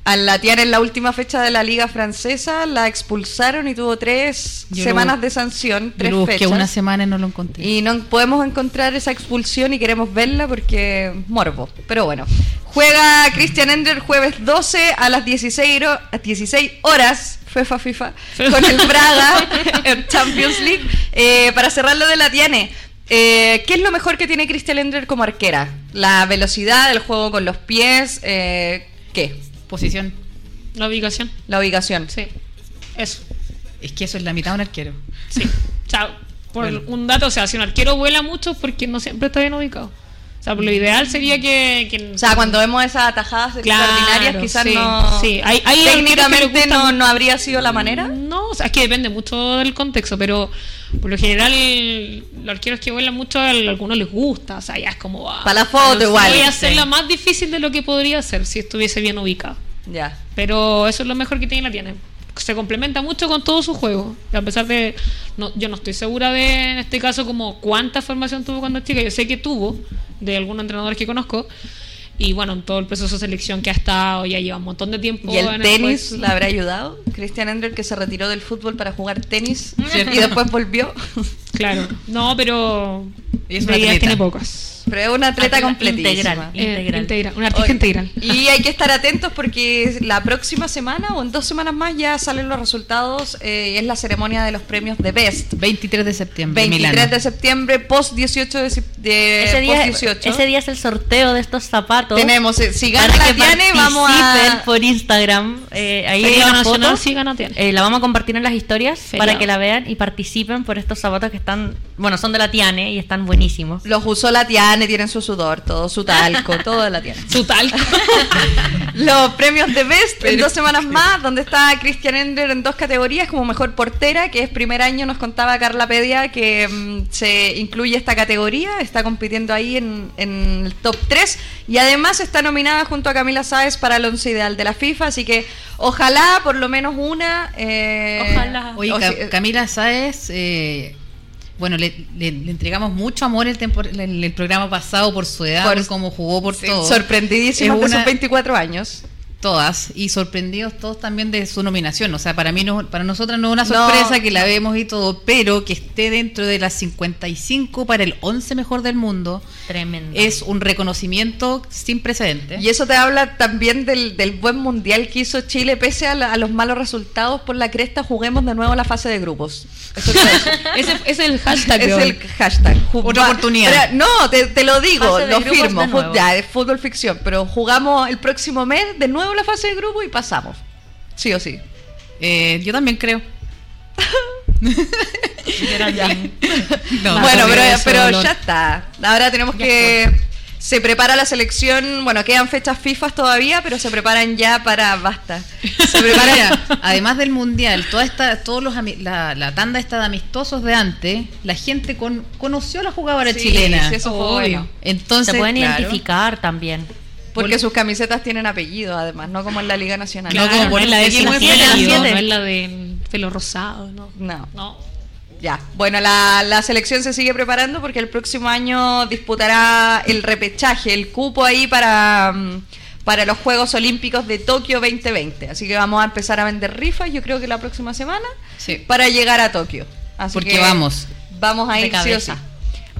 A la Tiana en la última fecha de la Liga Francesa la expulsaron y tuvo tres Yo semanas lo- de sanción, Yo tres lo fechas. una semana y no lo encontré. Y no podemos encontrar esa expulsión y queremos verla porque morbo. Pero bueno, juega Christian Ender jueves 12 a las 16, horo- a 16 horas. FIFA, FIFA, con el Braga <laughs> en Champions League. Eh, para cerrar lo de la Tiene, eh, ¿qué es lo mejor que tiene Christian Ender como arquera? La velocidad, el juego con los pies, eh, ¿qué? Posición. La ubicación. La ubicación. Sí. Eso. Es que eso es la mitad de un arquero. Sí. O sea, por un dato, o sea, si un arquero vuela mucho porque no siempre está bien ubicado. O sea, lo ideal sería que. que O sea, cuando vemos esas atajadas Claro, extraordinarias, quizás sí, no. sí. Hay- hay técnicamente no, no habría sido la manera. No, o sea, es que depende mucho del contexto, pero por lo general los arqueros que vuelan mucho a algunos les gusta, o sea, ya es como... ah, Pa' la foto sí igual, Voy a sí. hacerla más difícil de lo que podría ser si estuviese bien ubicado. Ya. Pero eso es lo mejor que tiene la tiene. se complementa mucho con todo su juego. A pesar de, no, yo no estoy segura de, en este caso, como cuánta formación tuvo cuando chica. Yo sé que tuvo, de algunos entrenadores que conozco. Y bueno, en todo el proceso de selección que ha estado, ya lleva un montón de tiempo. ¿Y el en tenis puesto. le habrá ayudado? Christian Endler que se retiró del fútbol para jugar tenis <laughs> Cierto. y después volvió. Claro, no, pero Es una tiene pocas. Pero es una atleta Atleta completísima. integral. Eh, Integral. integral, un artista Oye, integral. Y hay que estar atentos porque la próxima semana o en dos semanas más ya salen los resultados. eh, es la ceremonia de los premios de Best. 23 de septiembre, 23 Milano. de septiembre, post 18 de, de ese, día, post 18. ese día es el sorteo de estos zapatos. Tenemos, eh, si gana para la que Tiane, vamos participen a... por Instagram. eh, ahí hay una Nacional foto. sí gana Tiane. Eh, la vamos a compartir en las historias Feriado. para que la vean y participen por estos zapatos que están, bueno, son de la Tiane y están buenísimos. Los usó la Tiane, tienen su sudor, todo su talco, <laughs> todo la Tiane. Su tal. <laughs> Los premios de Best en dos semanas más, donde está Christian Ender en dos categorías, como mejor portera, que es primer año, nos contaba Carla Pedia que mm, se incluye esta categoría, está compitiendo ahí en, en el top 3 y además está nominada junto a Camila Sáez para el once ideal de la FIFA, así que ojalá por lo menos una. eh, Ojalá. Oye, o Ca- si- Camila Sáez, eh, bueno, le, le- le entregamos mucho amor el, tempor- el, el programa pasado por su edad, Por- por, cómo jugó, por sí, todo. sorprendidísima Es de sus 24 años. Todas, y sorprendidos todos también de su nominación. O sea, para mí, no, para nosotras no es una sorpresa No. que la vemos y todo, pero que esté dentro de las 55 para el 11 mejor del mundo Tremendo. es un reconocimiento sin precedentes. Y eso te habla también del, del buen mundial que hizo Chile, pese a, la- a los malos resultados por la cresta, juguemos de nuevo la fase de grupos. Eso <laughs> es el hashtag. es el hashtag. Otra oportunidad. Pero, no, te, te lo digo, lo firmo. ya, es fútbol ficción, pero jugamos el próximo mes de nuevo la fase de grupo y pasamos. Sí o sí. Eh, yo también creo. <laughs> No, bueno, pero, pero ya está. Ahora tenemos que. Se prepara la selección. Bueno, quedan fechas FIFA todavía, pero se preparan ya para. Basta. Se preparan. Además del mundial, toda esta, todos los la, la tanda esta de amistosos de antes, la gente con, conoció a la jugadora Sí, chilena. sí, eso fue Obvio. bueno. Entonces, Se pueden claro, identificar también. Porque sus camisetas tienen apellido, además, no como en la Liga Nacional. No, como no es la de en no, es la de pelo rosado, no. No. No. Ya, bueno, la, la selección se sigue preparando porque el próximo año disputará el repechaje, el cupo ahí para, mm, para los Juegos Olímpicos de Tokio 2020. Así que vamos a empezar a vender rifas, yo creo que la próxima semana, Sí. para llegar a Tokio. Así Porque que vamos. Vamos a ir sí o cabeza. sí.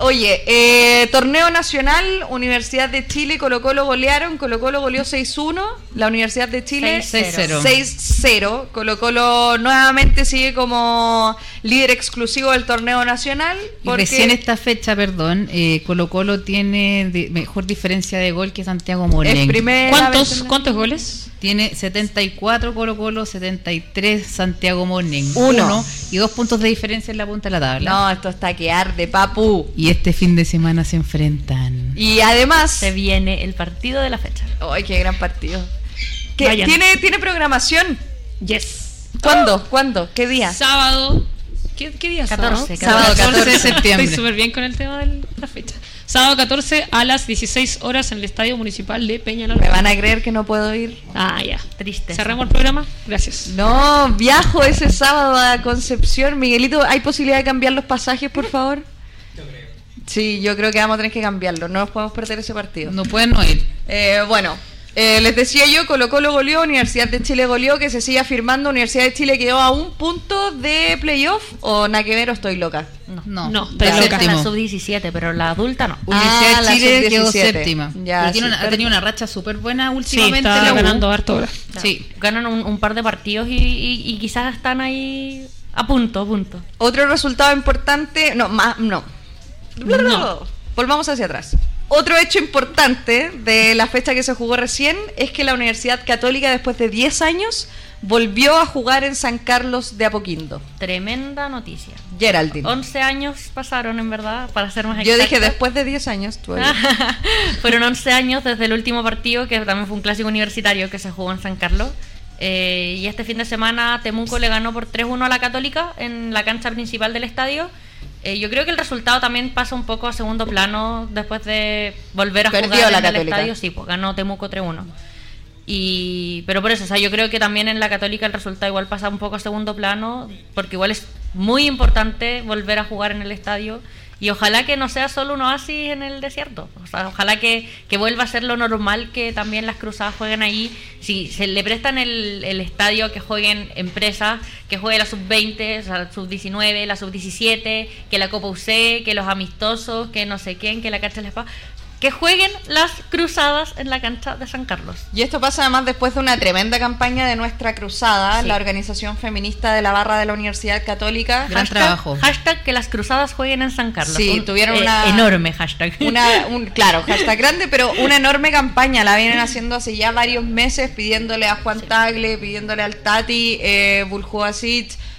Oye, eh, torneo nacional, Universidad de Chile, Colo Colo golearon, Colo Colo goleó 6-1, la Universidad de Chile 6-0. 6-0. Colo Colo nuevamente sigue como líder exclusivo del torneo nacional. Y porque- recién esta fecha, perdón, eh, Colo Colo tiene mejor diferencia de gol que Santiago Morning. es primera ¿Cuántos, ¿Cuántos goles? Tiene 74 Colo Colo, 73 Santiago Morning. Uno. y dos puntos de diferencia en la punta de la tabla. No, esto está que arde, papu. Y este fin de semana se enfrentan. Y además... Se viene el partido de la fecha. ¡Ay, qué gran partido! Vayan. tiene, tiene programación. Yes. ¿Cuándo? ¿Cuándo? ¿Qué día? Sábado. ¿Qué, qué día es 14, sábado? Sábado 14 de Estoy septiembre. súper bien con el tema de la fecha. Sábado 14 a las 16 horas en el Estadio Municipal de Peñalolén. ¿Me van a creer que no puedo ir? Ah, ya. Triste. Cerramos el programa. Gracias. No, viajo ese sábado a Concepción. Miguelito, ¿hay posibilidad de cambiar los pasajes, por favor? Sí, yo creo que vamos a tener que cambiarlo. No nos podemos perder ese partido. No pueden no ir. Eh, bueno, eh, les decía yo, Colo Colo goleó, Universidad de Chile goleó, que se sigue afirmando. Universidad de Chile quedó a un punto de playoff. ¿O nada que ver o estoy loca? No. No, No, está está La loca. séptimo. sub-17, pero la adulta no. Universidad Ah, la de Chile quedó sub-17. séptima. Ya, Pero tiene sí, una- ha pero- tenido una racha súper buena Sí, últimamente. está la U. ganando harto ahora. Sí. Ganan un, un par de partidos y, y- y quizás están ahí a punto, a punto. Otro resultado importante, no, más, no. No. Volvamos hacia atrás. Otro hecho importante de la fecha que se jugó recién es que la Universidad Católica, después de 10 años, volvió a jugar en San Carlos de Apoquindo. Tremenda noticia. Geraldine. 11 años pasaron, en verdad, para ser más Yo dije exactos. después de 10 años. tú. <laughs> Fueron 11 años desde el último partido, que también fue un clásico universitario que se jugó en San Carlos. Eh, y este fin de semana Temuco le ganó por 3-1 a la Católica en la cancha principal del estadio. Eh, yo creo que el resultado también pasa un poco a segundo plano después de volver a Perdió jugar la en el estadio. Sí, pues ganó Temuco 3-1. Y, pero por eso, o sea, yo creo que también en la católica el resultado igual pasa un poco a segundo plano, porque igual es muy importante volver a jugar en el estadio y ojalá que no sea solo un oasis en el desierto. O sea, ojalá que, que vuelva a ser lo normal que también las cruzadas jueguen ahí. Si se le prestan el, el estadio, que jueguen empresas, que juegue la sub-20, o sea, la sub-19, la sub-17, que la Copa UC, que los amistosos, que no sé quién, que la cancha de Espada que jueguen las cruzadas en la cancha de San Carlos. Y esto pasa además después de una tremenda campaña de nuestra cruzada, Sí. la organización feminista de la barra de la Universidad Católica. Gran Hashtag- trabajo. Hashtag que las cruzadas jueguen en San Carlos. Sí, Un, tuvieron eh, una- enorme hashtag. Una, <laughs> un, claro, hashtag grande, pero una enorme campaña. La vienen haciendo hace ya varios meses, pidiéndole a Juan Tagle, pidiéndole al Tati, eh,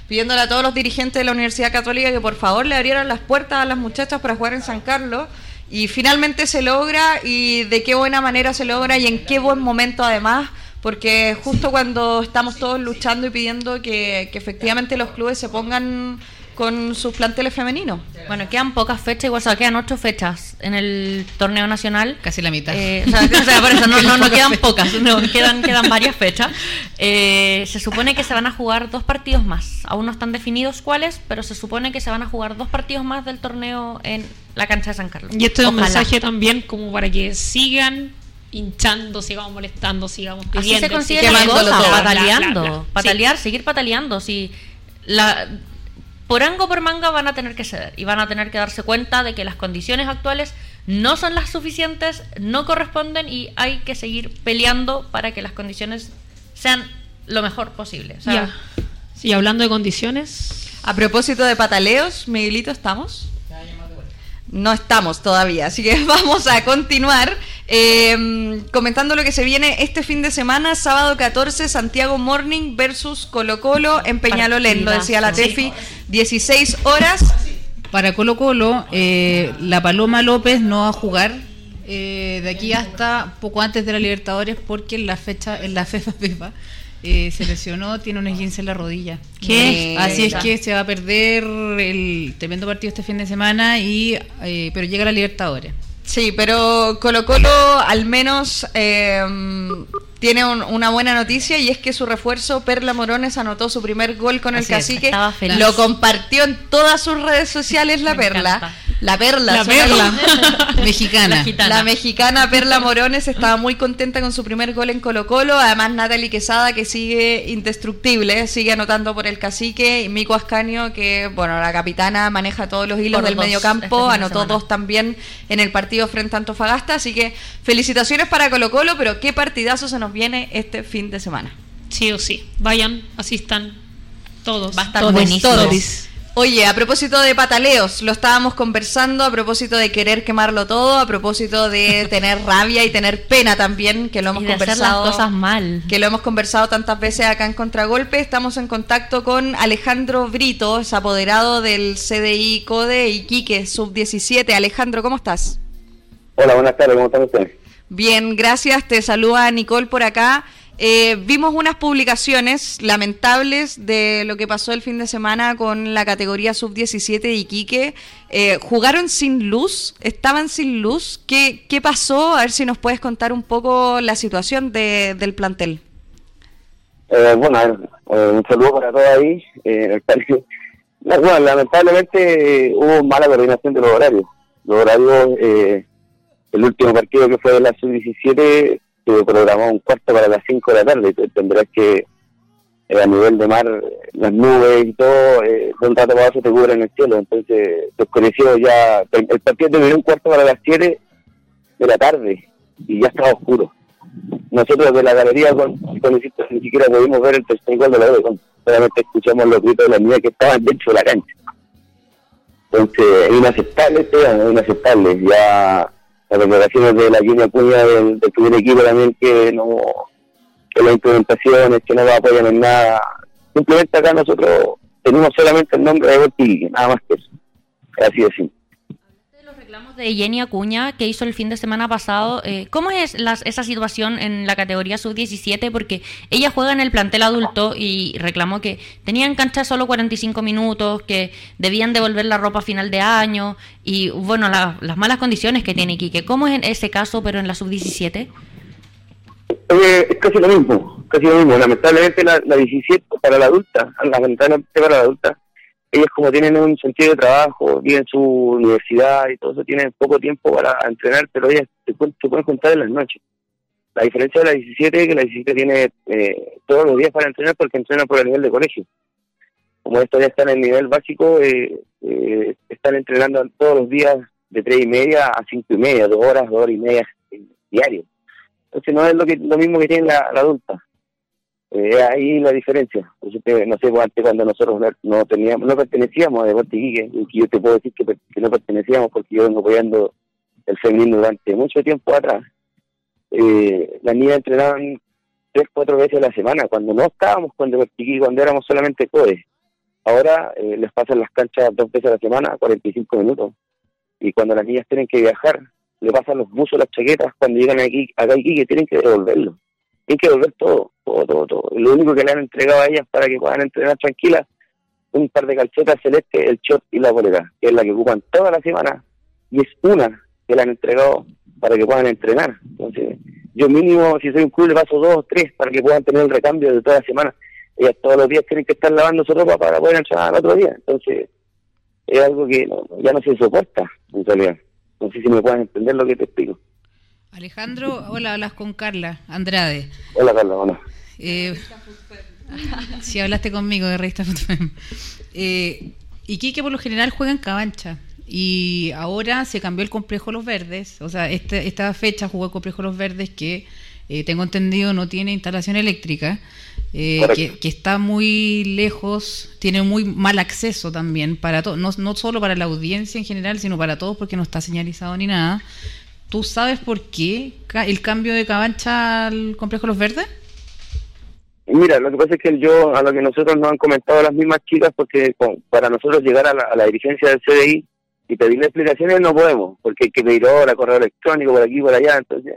pidiéndole a todos los dirigentes de la Universidad Católica que por favor le abrieran las puertas a las muchachas para jugar en San Carlos. Y finalmente se logra, y de qué buena manera se logra, y en qué buen momento además, porque justo cuando estamos todos luchando y pidiendo que, efectivamente los clubes se pongan con sus planteles femeninos. Bueno, quedan pocas fechas, igual o sea, quedan ocho fechas en el torneo nacional. Casi la mitad. Eh, o, sea, <laughs> o sea, por eso no, no, quedan pocas, no, quedan, quedan varias fechas. Eh, se supone que se van a jugar dos partidos más. Aún no están definidos cuáles, pero se supone que se van a jugar dos partidos más del torneo en la cancha de San Carlos. Y esto es un mensaje también como para que sigan hinchando, sigamos molestando, sigamos Así pidiendo. se consigue la cosa, pataleando, Bla, bla, bla. patalear, seguir pataleando. Si la, por ango por manga van a tener que ceder y van a tener que darse cuenta de que las condiciones actuales no son las suficientes, no corresponden y hay que seguir peleando para que las condiciones sean lo mejor posible. O sea, Ya. Y hablando de condiciones, A propósito de pataleos, Miguelito, ¿estamos? No estamos todavía, así que <laughs> vamos a continuar eh, comentando lo que se viene este fin de semana, sábado 14, Santiago Morning versus Colo Colo en Peñalolén, lo decía la. Tefi, 16 horas. Para Colo Colo, eh, la Paloma López no va a jugar eh, de aquí hasta poco antes de la Libertadores porque en la fecha, en la <laughs> FEFA eh, se lesionó, tiene un esguince en la rodilla. ¿Qué? Así es que se va a perder el tremendo partido este fin de semana y eh, pero llega la Libertadores. Sí, pero Colo Colo al menos eh, tiene un- una buena noticia y es que su refuerzo, Perla Morones, anotó su primer gol con el Así es, cacique. estaba feliz. Lo compartió en todas sus redes sociales la Me Perla. encanta. La Perla. La <laughs> Mexicana. La mexicana Perla Morones estaba muy contenta con su primer gol en Colo Colo. Además, Natalie Quesada, que sigue indestructible, sigue anotando por el cacique. Y Mico Ascanio, que, bueno, la capitana maneja todos los hilos Por del dos medio este anotó semana. dos también en el partido frente a Antofagasta. Así que felicitaciones para Colo Colo, pero qué partidazo se nos viene este fin de semana. sí o sí, vayan, asistan todos. Va a estar buenísimo. todes. Oye, a propósito de pataleos, lo estábamos conversando, a propósito de querer quemarlo todo, a propósito de tener rabia y tener pena también, que lo hemos y de hacer las conversado. cosas mal. que lo hemos conversado tantas veces acá en Contragolpe. Estamos en contacto con Alejandro Brito, es apoderado del CDI CODE Iquique Sub-17. Alejandro, ¿cómo estás? Hola, buenas tardes, ¿cómo están ustedes? Bien, gracias. Te saluda Nicole por acá. Eh, vimos unas publicaciones lamentables de lo que pasó el fin de semana con la categoría sub-17 de Iquique. Eh, ¿Jugaron sin luz? ¿Estaban sin luz? ¿Qué, ¿Qué pasó? A ver si nos puedes contar un poco la situación de- del plantel. Eh, bueno, eh, un saludo para todos ahí. Eh, bueno, lamentablemente eh, hubo mala coordinación de los horarios. Los horarios, el último partido que fue de la sub-17 se programó un cuarto para las 5 de la tarde. Tendrás que, eh, a nivel de mar, las nubes y todo, eh, de un rato otro te cubren el cielo. Entonces, oscureció ya. El partido terminó un cuarto para las 7 de la tarde y ya estaba oscuro. nosotros de la galería con, con Luisito ni siquiera pudimos ver el tercer gol de la U, solamente escuchamos los gritos de las niñas que estaban dentro de la cancha. Entonces, es inaceptable, es inaceptable. Ya las declaraciones de la línea Cuña del, del primer equipo también que no, que las implementaciones, que no lo apoyan en nada. Simplemente acá nosotros tenemos solamente el nombre de Volpi, nada más que eso. Así de simple. Reclamos de Jenny Acuña que hizo el fin de semana pasado, eh, ¿cómo es esa situación en la categoría sub-17? Porque ella juega en el plantel adulto y reclamó que tenían cancha solo 45 minutos, que debían devolver la ropa a final de año y, bueno, la- las malas condiciones que tiene Quique. ¿Cómo es en ese caso, pero en la sub-17? Eh, es casi lo mismo, casi lo mismo. Lamentablemente la, la 17 para la adulta, lamentablemente para la adulta, ellos como tienen un sentido de trabajo, tienen su universidad y todo eso, tienen poco tiempo para entrenar, pero ellas se, pueden, contar en las noches. La diferencia de la 17 es que la 17 tiene eh, todos los días para entrenar porque entrenan por el nivel de colegio. Como estos ya están en el nivel básico, eh, eh, están entrenando todos los días de 3 y media a 5 y media, 2 horas, 2 horas y media diario. Entonces no es lo, que, lo mismo que tiene la adulta. Eh, ahí la diferencia. no sé, pues, antes cuando nosotros no teníamos, no pertenecíamos a Deporte Iquique, y yo te puedo decir que, no pertenecíamos porque yo vengo apoyando el femenino durante mucho tiempo atrás. Eh, las niñas entrenaban tres, cuatro veces a la semana, cuando no estábamos con Deporte cuando éramos solamente CODE. Ahora eh, les pasan las canchas dos veces a la semana, 45 minutos. Y cuando las niñas tienen que viajar, le pasan los buzos, las chaquetas, cuando llegan aquí, acá a Iquique tienen que devolverlo hay que volver todo, todo, todo, todo. Lo único que le han entregado a ellas para que puedan entrenar tranquilas, un par de calcetas celestes, el short y la bolera, que es la que ocupan toda la semana, y es una que le han entregado para que puedan entrenar. Entonces, yo mínimo, si soy un club, le paso dos o tres para que puedan tener el recambio de toda la semana. Ellas todos los días tienen que estar lavando su ropa para poder entrenar al otro día. Entonces, es algo que ya no se soporta, en realidad. No sé si me pueden entender lo que te explico. Alejandro, hola, hablas con Carla Andrade. Hola Carla, hola. Eh, si hablaste conmigo de Revista eh, Iquique por lo general juega en Cabancha y ahora se cambió el complejo Los Verdes, o sea, este, esta fecha jugó el complejo Los Verdes que eh, tengo entendido no tiene instalación eléctrica, eh, que, está muy lejos, tiene muy mal acceso también para todos, no, no solo para la audiencia en general, sino para todos porque no está señalizado ni nada. ¿Tú sabes por qué el cambio de Cabancha al Complejo Los Verdes? Mira, lo que pasa es que yo, a lo que nosotros nos han comentado las mismas chicas, porque para nosotros llegar a la, dirigencia del CDI y pedirle explicaciones no podemos, porque hay que pedir hora, correo electrónico, por aquí, por allá, entonces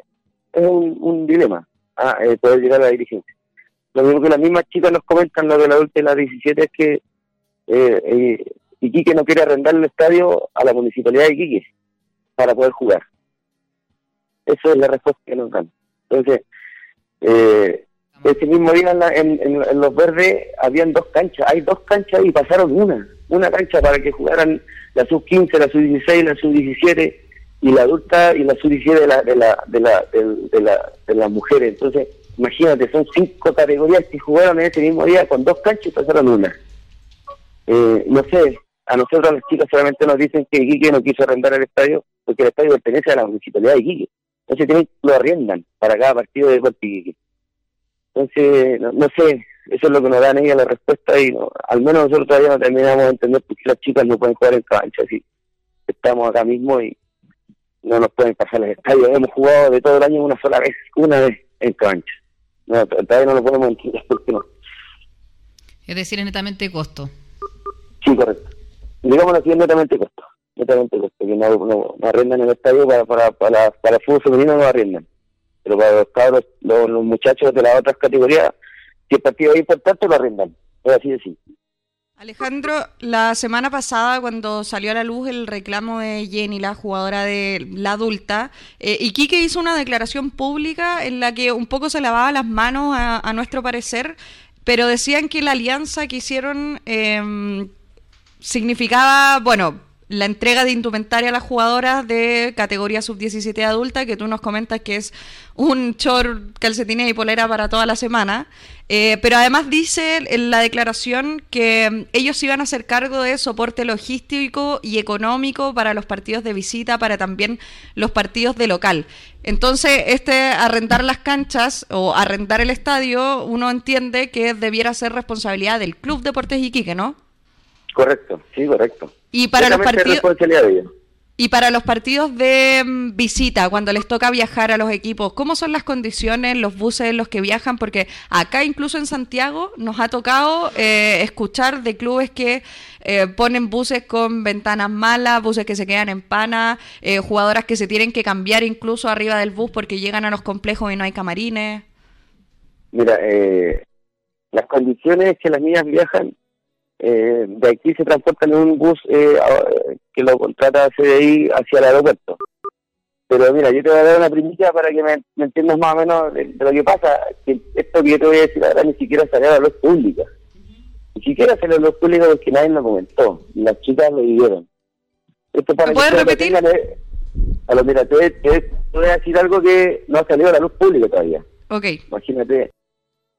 es un, dilema ah, eh, poder llegar a la dirigencia. Lo mismo que las mismas chicas nos comentan, lo de la adulta y la 17, es que eh, eh, Iquique no quiere arrendar el estadio a la municipalidad de Iquique para poder jugar. Eso es la respuesta que nos dan. Entonces, eh, ese mismo día en, Los Verdes habían dos canchas, hay dos canchas y pasaron una, una cancha para que jugaran la sub-15, la sub-16, la sub-17 y la adulta y la sub-17 de, la, de, la, de, la, de, la, de las mujeres. Entonces, imagínate, son cinco categorías que jugaron en ese mismo día con dos canchas y pasaron una. Eh, no sé, a nosotros las chicas solamente nos dicen que Iquique no quiso arrendar el estadio porque el estadio pertenece a la municipalidad de Iquique. Entonces tienen, lo arriendan para cada partido de Iquique. Entonces, no, sé, eso es lo que nos dan ellas la respuesta y al menos nosotros todavía no terminamos de entender por qué las chicas no pueden jugar en cancha. Así estamos acá mismo y no nos pueden pasar el estadio. Hemos jugado de todo el año una sola vez, una vez en cancha. No, todavía no lo podemos entender por qué no. Es decir, es netamente costo. Sí, correcto. Digamos así, es netamente costo netamente que no, no, arrendan el estadio para, para, para, para el fútbol femenino no arrendan. Pero para los cabros, los, muchachos de las otras categorías, si el partido es importante, lo arrendan. Es así de simple. Alejandro, la semana pasada cuando salió a la luz el reclamo de Jenny, la jugadora de la adulta, eh, Iquique hizo una declaración pública en la que un poco se lavaba las manos a, nuestro parecer, pero decían que la alianza que hicieron eh, significaba, bueno, la entrega de indumentaria a las jugadoras de categoría sub-17 adulta, que tú nos comentas que es un short, calcetines y polera para toda la semana. Eh, pero además dice en la declaración que ellos iban a hacer cargo de soporte logístico y económico para los partidos de visita, para también los partidos de local. Entonces, este arrendar las canchas o arrendar el estadio, uno entiende que debiera ser responsabilidad del Club Deportes Iquique, ¿no? Correcto, sí, correcto. Y para los partidos y para los partidos de mm, visita, cuando les toca viajar a los equipos, ¿cómo son las condiciones, los buses en los que viajan? Porque acá incluso en Santiago nos ha tocado eh, escuchar de clubes que eh, ponen buses con ventanas malas, buses que se quedan en pana, eh, jugadoras que se tienen que cambiar incluso arriba del bus porque llegan a los complejos y no hay camarines. Mira, las condiciones que las niñas viajan eh, de aquí se transportan en un bus eh, que lo contrata CDI hacia el aeropuerto. Pero mira, yo te voy a dar una primicia para que me, entiendas más o menos de, lo que pasa. Que esto que yo te voy a decir ahora ni siquiera salió a la luz pública. Ni siquiera salió a la luz pública porque nadie lo comentó. Las chicas lo vivieron. Esto para ¿Puedes repetir? a lo mira, te, te, voy a decir algo que no ha salido a la luz pública todavía. Ok. Imagínate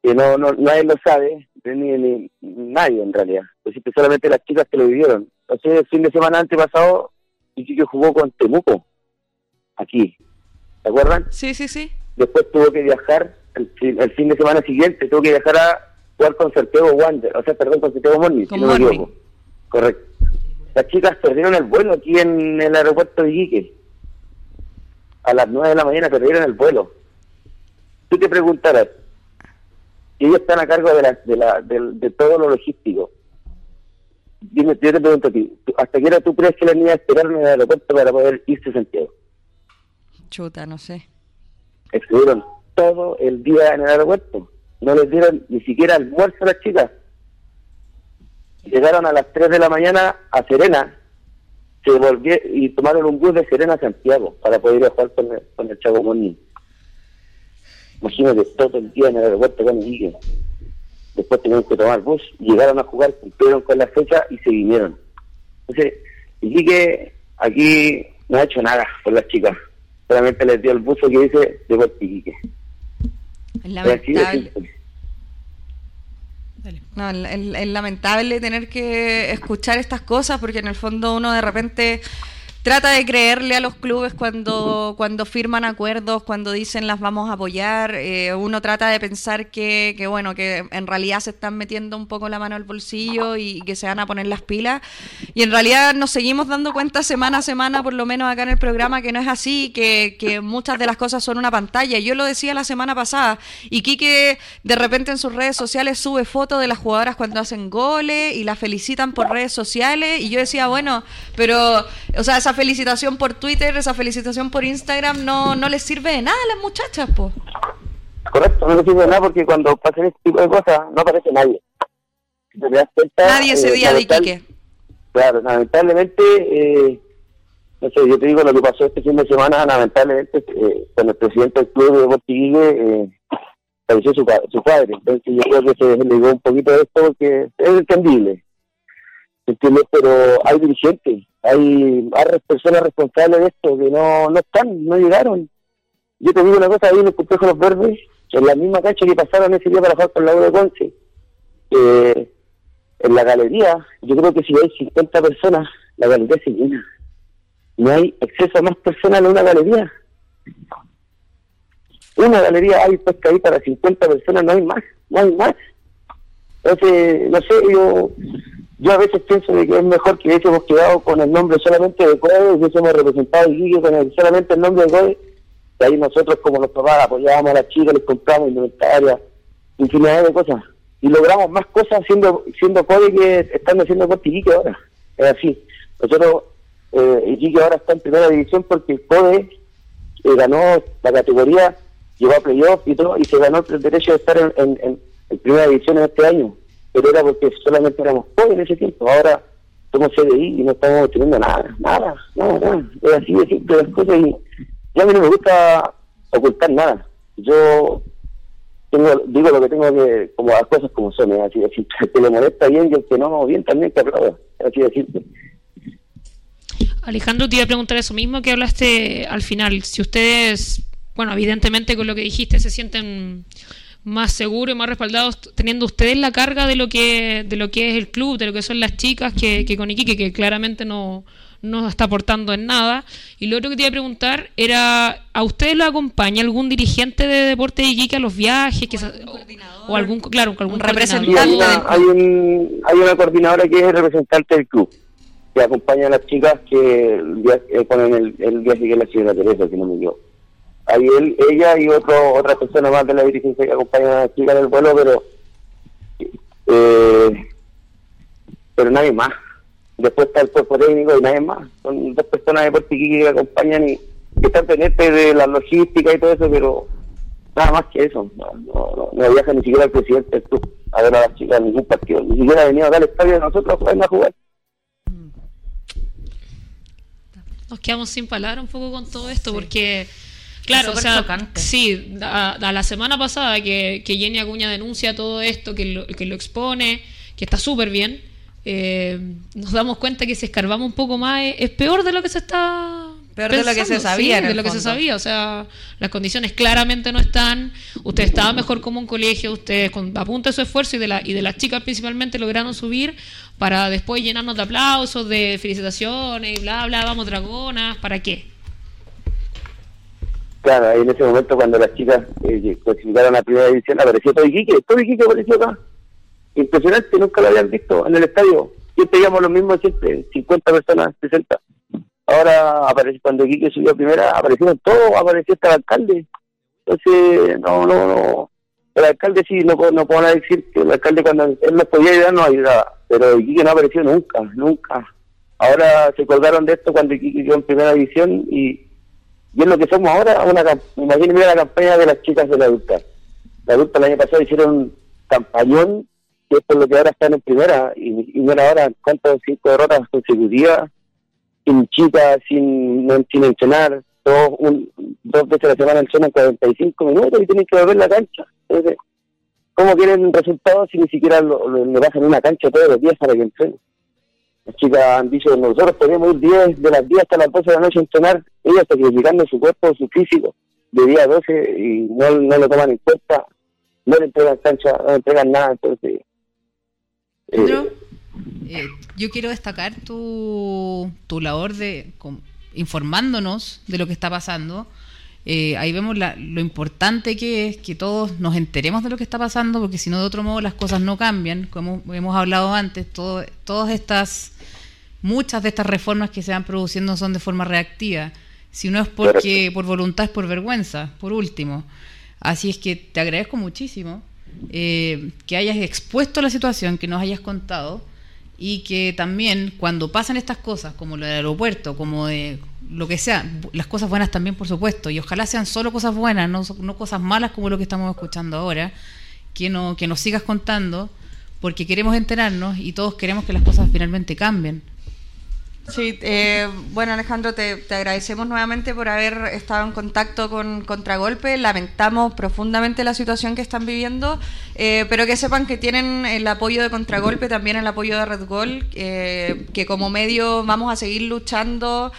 que no, no nadie lo sabe, ni, ni nadie en realidad. Pues solamente las chicas que lo vivieron. Entonces, el fin de semana antepasado, que jugó con Temuco aquí. ¿Se acuerdan? Sí, sí, sí. Después tuvo que viajar, el, fin de semana siguiente, tuvo que viajar a jugar con Santiago Wander, o sea, perdón, con Santiago Morning, si no me Correcto. Las chicas perdieron el vuelo aquí en el aeropuerto de Iquique. A las 9 de la mañana perdieron el vuelo. Tú te preguntarás, si ellos están a cargo de, la, de, la, de, todo lo logístico, dime, yo te pregunto a ti, ¿hasta qué hora tú crees que la niña esperaron en el aeropuerto para poder irse a Santiago? Chuta, no sé. Estuvieron todo el día en el aeropuerto. No les dieron ni siquiera almuerzo a las chicas. Llegaron a las 3 de la mañana a Serena se volvieron y tomaron un bus de Serena a Santiago para poder ir a jugar con el, con el Chavo Moni. Imagínate todo el día en el aeropuerto con el Después tuvieron que tomar bus, llegaron a jugar, cumplieron con la fecha y se vinieron. Entonces, Iquique aquí no ha hecho nada con las chicas solamente les dio el buzo que dice de Es lamentable. No, es lamentable tener que escuchar estas cosas porque en el fondo uno de repente trata de creerle a los clubes cuando, cuando firman acuerdos, cuando dicen las vamos a apoyar. Eh, uno trata de pensar que, que, bueno, que en realidad se están metiendo un poco la mano al bolsillo y, que se van a poner las pilas. Y en realidad nos seguimos dando cuenta semana a semana, por lo menos acá en el programa, que no es así, que, que muchas de las cosas son una pantalla. Yo lo decía la semana pasada, y Quique de repente en sus redes sociales sube fotos de las jugadoras cuando hacen goles y las felicitan por redes sociales. Y yo decía, bueno, pero, o sea, esa felicitación por Twitter, esa felicitación por Instagram no, no les sirve de nada a las muchachas, pues. Correcto, no les sirve de nada porque cuando pasan este tipo de cosas no aparece nadie. nadie ese eh, día de Iquique. Claro, lamentablemente, eh, no sé, yo te digo lo que pasó este fin de semana, lamentablemente, eh, con el presidente del club de Portigue, eh, falleció su, su padre. Entonces yo creo que se desligó un poquito de esto porque es entendible. ¿Entiendes? Pero hay dirigentes hay personas responsables de esto que no, no están, no llegaron. Yo te digo una cosa, ahí en el complejo Los Verdes, en la misma cancha que pasaron ese día para jugar con la U de Conce, eh, en la galería, yo creo que si hay 50 personas, la galería se llena. No hay acceso a más personas en una galería. Una galería hay puesta ahí para 50 personas, no hay más, no hay más. Entonces, no sé, yo yo a veces pienso de que es mejor que hubiésemos quedado con el nombre solamente de CODE, hubiésemos representado y con solamente el nombre de CODE, y ahí nosotros como los papás apoyábamos a las chicas, les compramos indumentaria, infinidad de cosas. Y logramos más cosas siendo siendo CODE que estando haciendo con ahora. Es así. Nosotros, eh, Iquique ahora está en primera división porque el CODE eh, ganó la categoría, llegó a playoff y todo, y se ganó el derecho de estar en primera división en este año pero era porque solamente éramos jóvenes en ese tiempo. Ahora somos CDI y no estamos teniendo nada, nada, nada, nada. Es así de simple las cosas y a mí no me gusta ocultar nada. Yo tengo, digo lo que tengo que, como las cosas como son, es así de simple. El que le molesta bien y el que no, bien también que aplauda, es así de simple. Alejandro, te iba a preguntar eso mismo que hablaste al final. Si ustedes, bueno, evidentemente con lo que dijiste se sienten más seguros y más respaldados teniendo ustedes la carga de lo que de lo que es el club, de lo que son las chicas que, que con Iquique, que claramente no, no está aportando en nada. Y lo otro que te iba a preguntar era, ¿a ustedes lo acompaña algún dirigente de Deporte de Iquique a los viajes? Que o, algún, claro, algún representante. Hay una, hay, una coordinadora que es representante del club, que acompaña a las chicas que eh, ponen el, el viaje que la señora Teresa, que no me dio Ahí él, ella y otro, otra persona más de la dirigencia que acompaña a la chica en el vuelo, pero eh, pero nadie más. Después está el cuerpo técnico y nadie más. Son dos personas de Portiquí que acompañan y que están pendientes de la logística y todo eso, pero nada más que eso. No, no, no, viaja ni siquiera el presidente a ver a las chicas en ningún partido. Ni siquiera ha venido a dar el estadio de nosotros a a jugar. nos quedamos sin palabras un poco con todo esto, porque, claro, o sea, chocante. sí, a, a la semana pasada que, que Jenny Acuña denuncia todo esto, que lo, que lo expone, que está súper bien, eh, nos damos cuenta que si escarbamos un poco más es, es peor de lo que se está Peor de lo que se sabía, sí, de lo que se sabía, o sea, las condiciones claramente no están, usted estaba mejor como un colegio, ustedes con, a de su esfuerzo y de, la, y de las chicas principalmente lograron subir para después llenarnos de aplausos, de felicitaciones y bla, bla, vamos dragonas, ¿para qué? Claro, ahí en ese momento cuando las chicas eh, clasificaron a primera división apareció todo Iquique, todo Iquique apareció acá. Impresionante, nunca lo habían visto en el estadio. Siempre íbamos los mismos siempre, 50 personas, 60. Ahora apareció, cuando Iquique subió a primera, aparecieron todos, apareció hasta el alcalde. Entonces, no, no, no. El alcalde sí, no, no puedo decir que el alcalde cuando él nos podía ayudar, nos ayudaba. Pero Iquique no apareció nunca, nunca. Ahora se colgaron de esto cuando Iquique quedó en primera división y y es lo que somos ahora, una mira la campaña de las chicas de la adulta. La adulta el año pasado hicieron campañón, que es por lo que ahora están en primera, y, y mira ahora cuántas cinco derrotas consecutivas, sin chicas, sin, no- sin entrenar, todo un, dos veces a la semana entrenan 45 minutos y tienen que volver la cancha. Entonces, ¿cómo quieren resultados si ni siquiera lo, lo, le bajan una cancha todos los días para que entrenen? Las chicas han dicho, nosotros podemos ir 10 de las 10 hasta las 12 de la noche a entrenar, ellas sacrificando su cuerpo, su físico, de día a 12 y no, no lo toman en cuenta, no le entregan cancha, no le entregan nada, entonces... eh, eh, yo quiero destacar tu, tu labor de informándonos de lo que está pasando. Eh, ahí vemos la- lo importante que es que todos nos enteremos de lo que está pasando, porque si no, de otro modo, las cosas no cambian. Como hemos hablado antes, todo, todas estas, muchas de estas reformas que se van produciendo son de forma reactiva. Si no es porque por voluntad, es por vergüenza, por último. Así es que te agradezco muchísimo eh, que hayas expuesto la situación, que nos hayas contado y que también cuando pasan estas cosas, como lo del aeropuerto, como de lo que sea, las cosas buenas también, por supuesto, y ojalá sean solo cosas buenas, no, no cosas malas como lo que estamos escuchando ahora, que, no, que nos sigas contando, porque queremos enterarnos y todos queremos que las cosas finalmente cambien. Sí, eh, bueno Alejandro, te, te agradecemos nuevamente por haber estado en contacto con Contragolpe. Lamentamos profundamente la situación que están viviendo, eh, pero que sepan que tienen el apoyo de Contragolpe, también el apoyo de Red Gol, eh, que como medio vamos a seguir luchando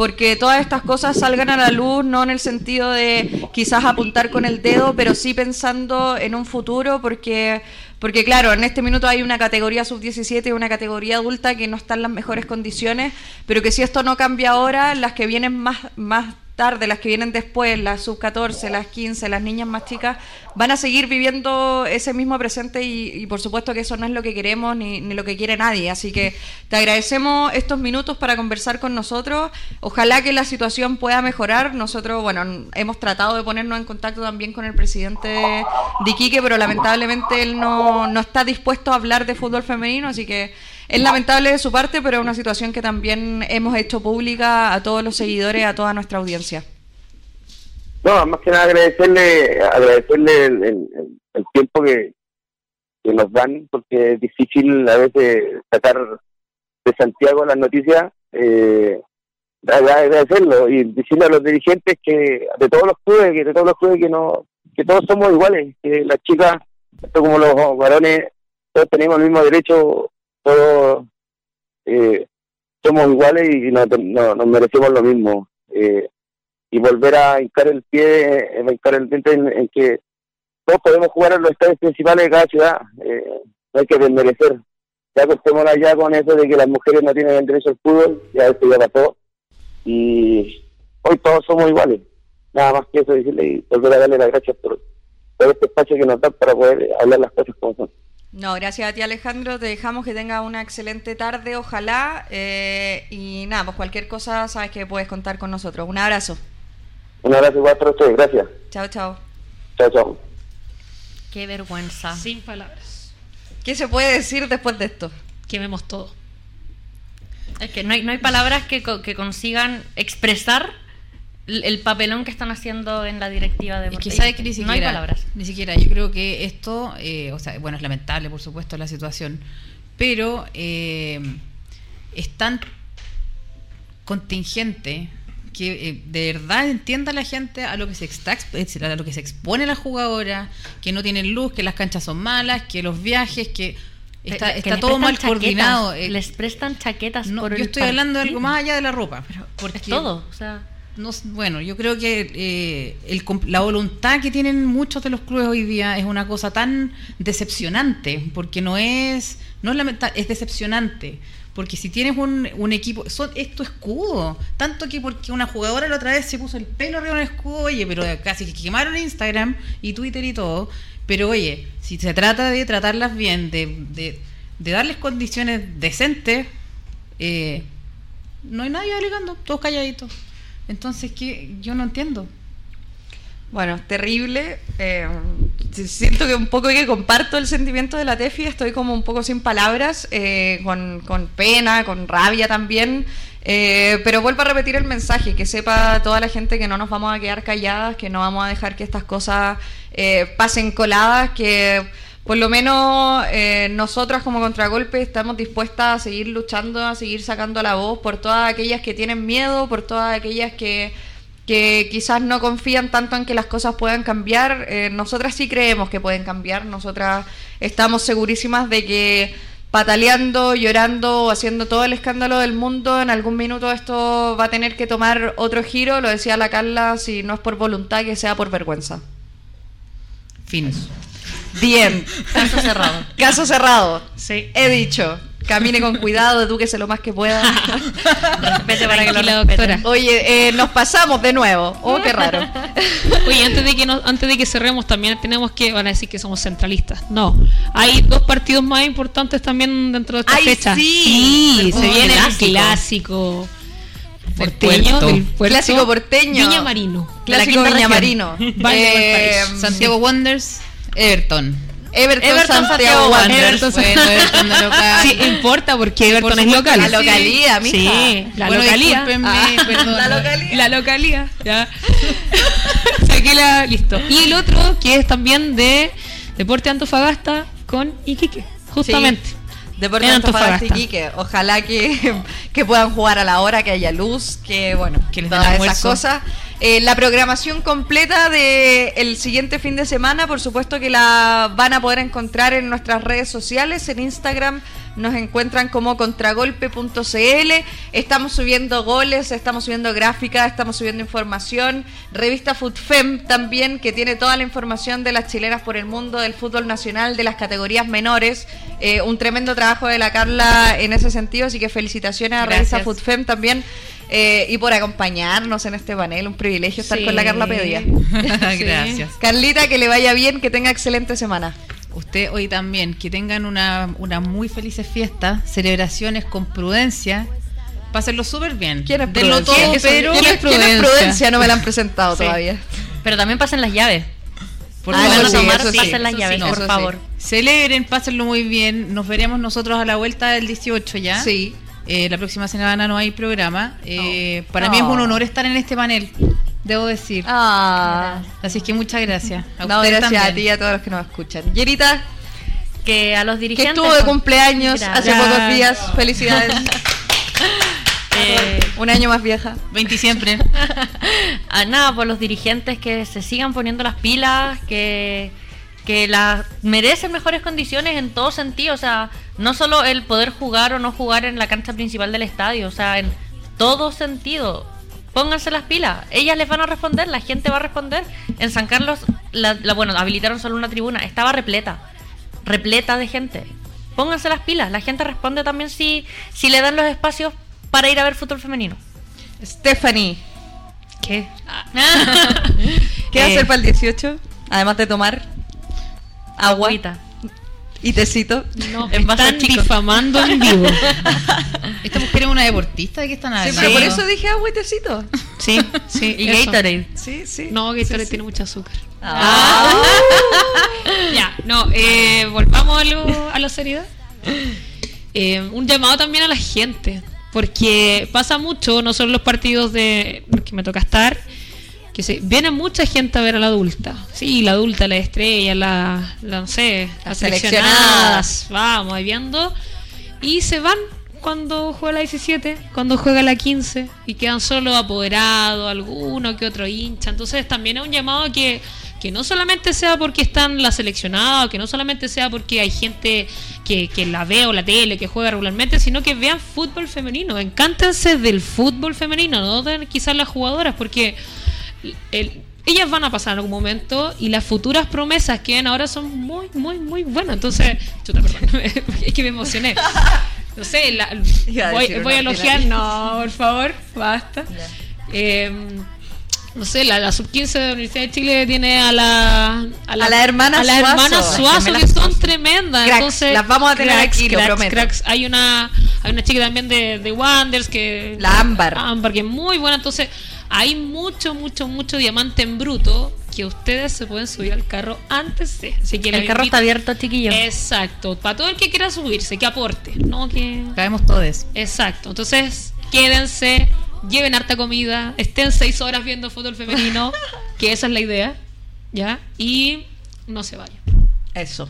porque todas estas cosas salgan a la luz, no en el sentido de quizás apuntar con el dedo, pero sí pensando en un futuro, porque, porque claro, en este minuto hay una categoría sub-17 y una categoría adulta que no están en las mejores condiciones, pero que si esto no cambia ahora, las que vienen más, más tarde, las que vienen después, las sub-14, las 15, las niñas más chicas, van a seguir viviendo ese mismo presente y, por supuesto que eso no es lo que queremos ni, lo que quiere nadie. Así que te agradecemos estos minutos para conversar con nosotros. Ojalá que la situación pueda mejorar. Nosotros, bueno, hemos tratado de ponernos en contacto también con el presidente de Iquique, pero lamentablemente él no, no está dispuesto a hablar de fútbol femenino, así que es lamentable de su parte, pero es una situación que también hemos hecho pública a todos los seguidores, a toda nuestra audiencia. No, más que nada agradecerle, agradecerle el, el- tiempo que, que nos dan, porque es difícil a veces sacar de Santiago las noticias, eh, agra- agradecerlo y decirle a los dirigentes que de todos los clubes, que de todos los clubes que no, que todos somos iguales, que las chicas, tanto como los varones, todos tenemos el mismo derecho, todos eh, somos iguales y no, no- nos merecemos lo mismo. Eh, y volver a hincar el pie, eh, a hincar el diente en, en que todos podemos jugar en los estadios principales de cada ciudad. Eh, no hay que desmerecer. Ya acostémonos ya con eso de que las mujeres no tienen el derecho al fútbol, ya esto ya pasó. Y hoy todos somos iguales. Nada más que eso decirle y volver a darle las gracias por, por este espacio que nos dan para poder hablar las cosas como son. No, gracias a ti Alejandro, te dejamos que tenga una excelente tarde, ojalá. eh, y nada, pues cualquier cosa sabes que puedes contar con nosotros. Un abrazo. Un abrazo igual para ustedes, gracias. Chao, chao. Chao, chao. Qué vergüenza. Sin palabras. ¿Qué se puede decir después de esto? Quememos todo. Es que no hay, no hay palabras que, que consigan expresar el, el papelón que están haciendo en la directiva de Es que Portela. sabe que ni No hay palabras. ni siquiera, yo creo que esto, eh, o sea, bueno, es lamentable, por supuesto, la situación, pero eh, están contingente que eh, de verdad entienda la gente a lo que se está a lo que se expone la jugadora, que no tienen luz, que las canchas son malas, que los viajes, que está, está todo mal chaquetas, coordinado. eh, Les prestan chaquetas no, por yo el estoy hablando de algo más allá de la ropa. Es porque todo, o sea, no bueno, yo creo que eh, la voluntad que tienen muchos de los clubes hoy día es una cosa tan decepcionante, porque no es, no es lamenta- es decepcionante. Porque si tienes un, equipo, son, es escudo. Tanto que porque una jugadora la otra vez se puso el pelo arriba de un escudo, oye, pero casi que quemaron Instagram y Twitter y todo. Pero oye, si se trata de tratarlas bien, de darles condiciones decentes, eh, no hay nadie alegando, todos calladitos. Entonces, ¿qué? yo no entiendo. Bueno, terrible. Eh, si- siento que un poco que comparto el sentimiento de la Tefi, estoy como un poco sin palabras, eh, con, con pena, con rabia también. Eh, pero vuelvo a repetir el mensaje, que sepa toda la gente que no nos vamos a quedar calladas, que no vamos a dejar que estas cosas eh, pasen coladas, que por lo menos eh, nosotras como contragolpe estamos dispuestas a seguir luchando, a seguir sacando la voz por todas aquellas que tienen miedo, por todas aquellas que que quizás no confían tanto en que las cosas puedan cambiar. Eh, nosotras sí creemos que pueden cambiar, nosotras estamos segurísimas de que pataleando, llorando o haciendo todo el escándalo del mundo, en algún minuto esto va a tener que tomar otro giro, lo decía la Carla, si no es por voluntad, que sea por vergüenza. Fin. Bien, caso cerrado. caso cerrado. Sí. He dicho, camine con cuidado, edúquese lo más que pueda. Respete para que lo doctora. Oye, eh, nos pasamos de nuevo. Oh, qué raro. Oye, antes de que nos- antes de que cerremos también tenemos que van a decir que somos centralistas. No, hay dos partidos más importantes también dentro de esta ¡Ay, fecha. sí! se Un viene el clásico porteño, puerto. del puerto. Clásico porteño. Viña Marino. Clásico Viña región. Marino. Vale, Eh. Santiago Wanderers, Everton. Everton, Everton, Santiago Santiago Wanderers. Everton, Bueno, Everton de local. Sí, importa porque Everton Por es local. La localía, mija. Sí, la Bueno, localía. Ah, perdón. la localía. La localía, ya. <laughs> Saqué la, listo. Y el otro que es también de Deporte Antofagasta con Iquique, justamente. Deportes En Antofagasta Antofagasta. Iquique. Ojalá que, <laughs> que puedan jugar a la hora, que haya luz, que bueno, Que les todas esas cosas. Eh, la programación completa del el siguiente fin de semana, por supuesto que la van a poder encontrar en nuestras redes sociales, en Instagram nos encuentran como contragolpe.cl, estamos subiendo goles, estamos subiendo gráficas, estamos subiendo información, revista FUTFEM también, que tiene toda la información de las chilenas por el mundo, del fútbol nacional, de las categorías menores, Eh, un tremendo trabajo de la Carla en ese sentido, así que felicitaciones a revista Gracias. FUTFEM también. eh, y por acompañarnos en este panel, un privilegio estar Sí. con la Carla Pedia. <laughs> Gracias. Carlita, que le vaya bien, que tenga excelente semana. Usted hoy también, que tengan una, una muy felices fiesta, celebraciones con prudencia. Pásenlo súper bien. ¿Quién es Denlo todo, ¿Quién es- pero ¿quién es Prudencia? No me la han presentado Sí. todavía. Pero también pasen las llaves. Por Ah, sí, tomar, sí, pasen las llaves, por favor. Celebren, pásenlo muy bien. Nos veremos nosotros a la vuelta del 18 ya. Sí. Eh, la próxima semana no hay programa. Eh, Para mí es un honor estar en este panel, debo decir. Ah. Así es que muchas gracias. A No, gracias a ti y a todos los que nos escuchan. Yerita, Que a los que dirigentes. estuvo de cumpleaños Gracias. hace pocos días. Felicidades. <laughs> eh, Un año más vieja. 20 siempre. a <laughs> nada, por los dirigentes que se sigan poniendo las pilas, que, que la, merecen mejores condiciones en todo sentido. O sea, no solo el poder jugar o no jugar en la cancha principal del estadio, o sea, en todo sentido. Pónganse las pilas, ellas les van a responder, la gente va a responder. En San Carlos, la, la- bueno, habilitaron solo una tribuna, estaba repleta, repleta de gente. Pónganse las pilas, la gente responde también si, si le dan los espacios para ir a ver fútbol femenino. Stephanie, ¿Qué? <laughs> ¿qué va a Eh, hacer para el 18? Además de tomar agua Agüita. Y tecito. No, me En vaso están chico. difamando en vivo. <laughs> ¿Esta mujer es una deportista? ¿De qué están Sí, hablando? pero por eso dije agua y tecito. Sí, sí. <laughs> Y eso. Gatorade. Sí, sí. No, Sí, sí. tiene mucho azúcar. Ah. <laughs> Ya, no, eh, volvamos a lo, a la seriedad. Eh, un llamado también a la gente, porque pasa mucho, no solo los partidos de que me toca estar, que se, viene mucha gente a ver a la adulta. Sí, la adulta, la estrella, la, la, no sé, Las las seleccionadas. seleccionadas, vamos, ahí viendo, y se van cuando juega la 17, cuando juega la 15 y quedan solo apoderados, alguno que otro hincha. Entonces también es un llamado que, que no solamente sea porque están la seleccionada, que no solamente sea porque hay gente que, que la ve o la tele, que juega regularmente, sino que vean fútbol femenino. Encántense del fútbol femenino, no de quizás las jugadoras, porque el, ellas van a pasar en algún momento y las futuras promesas que ven ahora son muy, muy, muy buenas. Entonces, chuta, perdón, <laughs> es que me emocioné. No sé, la- <laughs> a voy, voy a elogiar, no, por favor, basta. Eh, no sé, la, la sub-15 de la Universidad de Chile tiene a la... A la hermana a la Suazo. hermana Suazo, que son tremendas. Cracks, Entonces, las vamos a tener cracks, aquí, lo cracks, prometo. cracks. Hay una, hay una chica también de, de Wonders que... La Ámbar. Ámbar, que es muy buena. Entonces, hay mucho, mucho, mucho diamante en bruto que ustedes se pueden subir al carro antes de. Así que El carro invito- está abierto, chiquillos. Exacto. Para todo el que quiera subirse, que aporte. No que. Caemos todos. Exacto. Entonces, quédense, lleven harta comida, estén seis horas viendo fútbol femenino, <laughs> que esa es la idea. ¿Ya? Y no se vayan. Eso.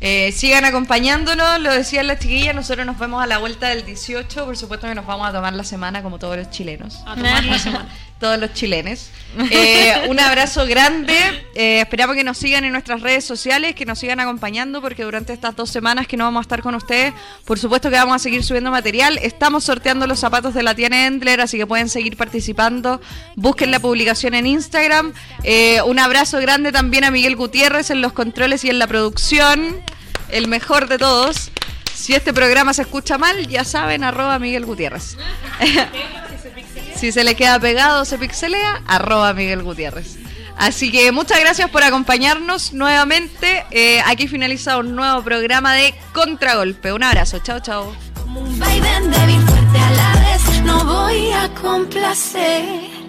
Eh, sigan acompañándonos, lo decían las chiquillas, nosotros nos vemos a la vuelta del 18, por supuesto que nos vamos a tomar la semana como todos los chilenos. A tomar la semana. <laughs> todos los chilenes. <laughs> Eh, un abrazo grande. eh, esperamos que nos sigan en nuestras redes sociales, que nos sigan acompañando, porque durante estas dos semanas que no vamos a estar con ustedes, por supuesto que vamos a seguir subiendo material. Estamos sorteando los zapatos de la Tiana Endler, así que pueden seguir participando. Busquen la publicación en Instagram. Eh, un abrazo grande también a Miguel Gutiérrez en los controles y en la producción. El mejor de todos. Si este programa se escucha mal, ya saben, arroba Miguel Gutiérrez. <laughs> Si se le queda pegado, se pixelea, arroba Miguel Gutiérrez. Así que muchas gracias por acompañarnos nuevamente. Eh, aquí finaliza un nuevo programa de Contragolpe. Un abrazo, chao, chao. Como un vaivén débil, fuerte a la vez, no voy a complacer.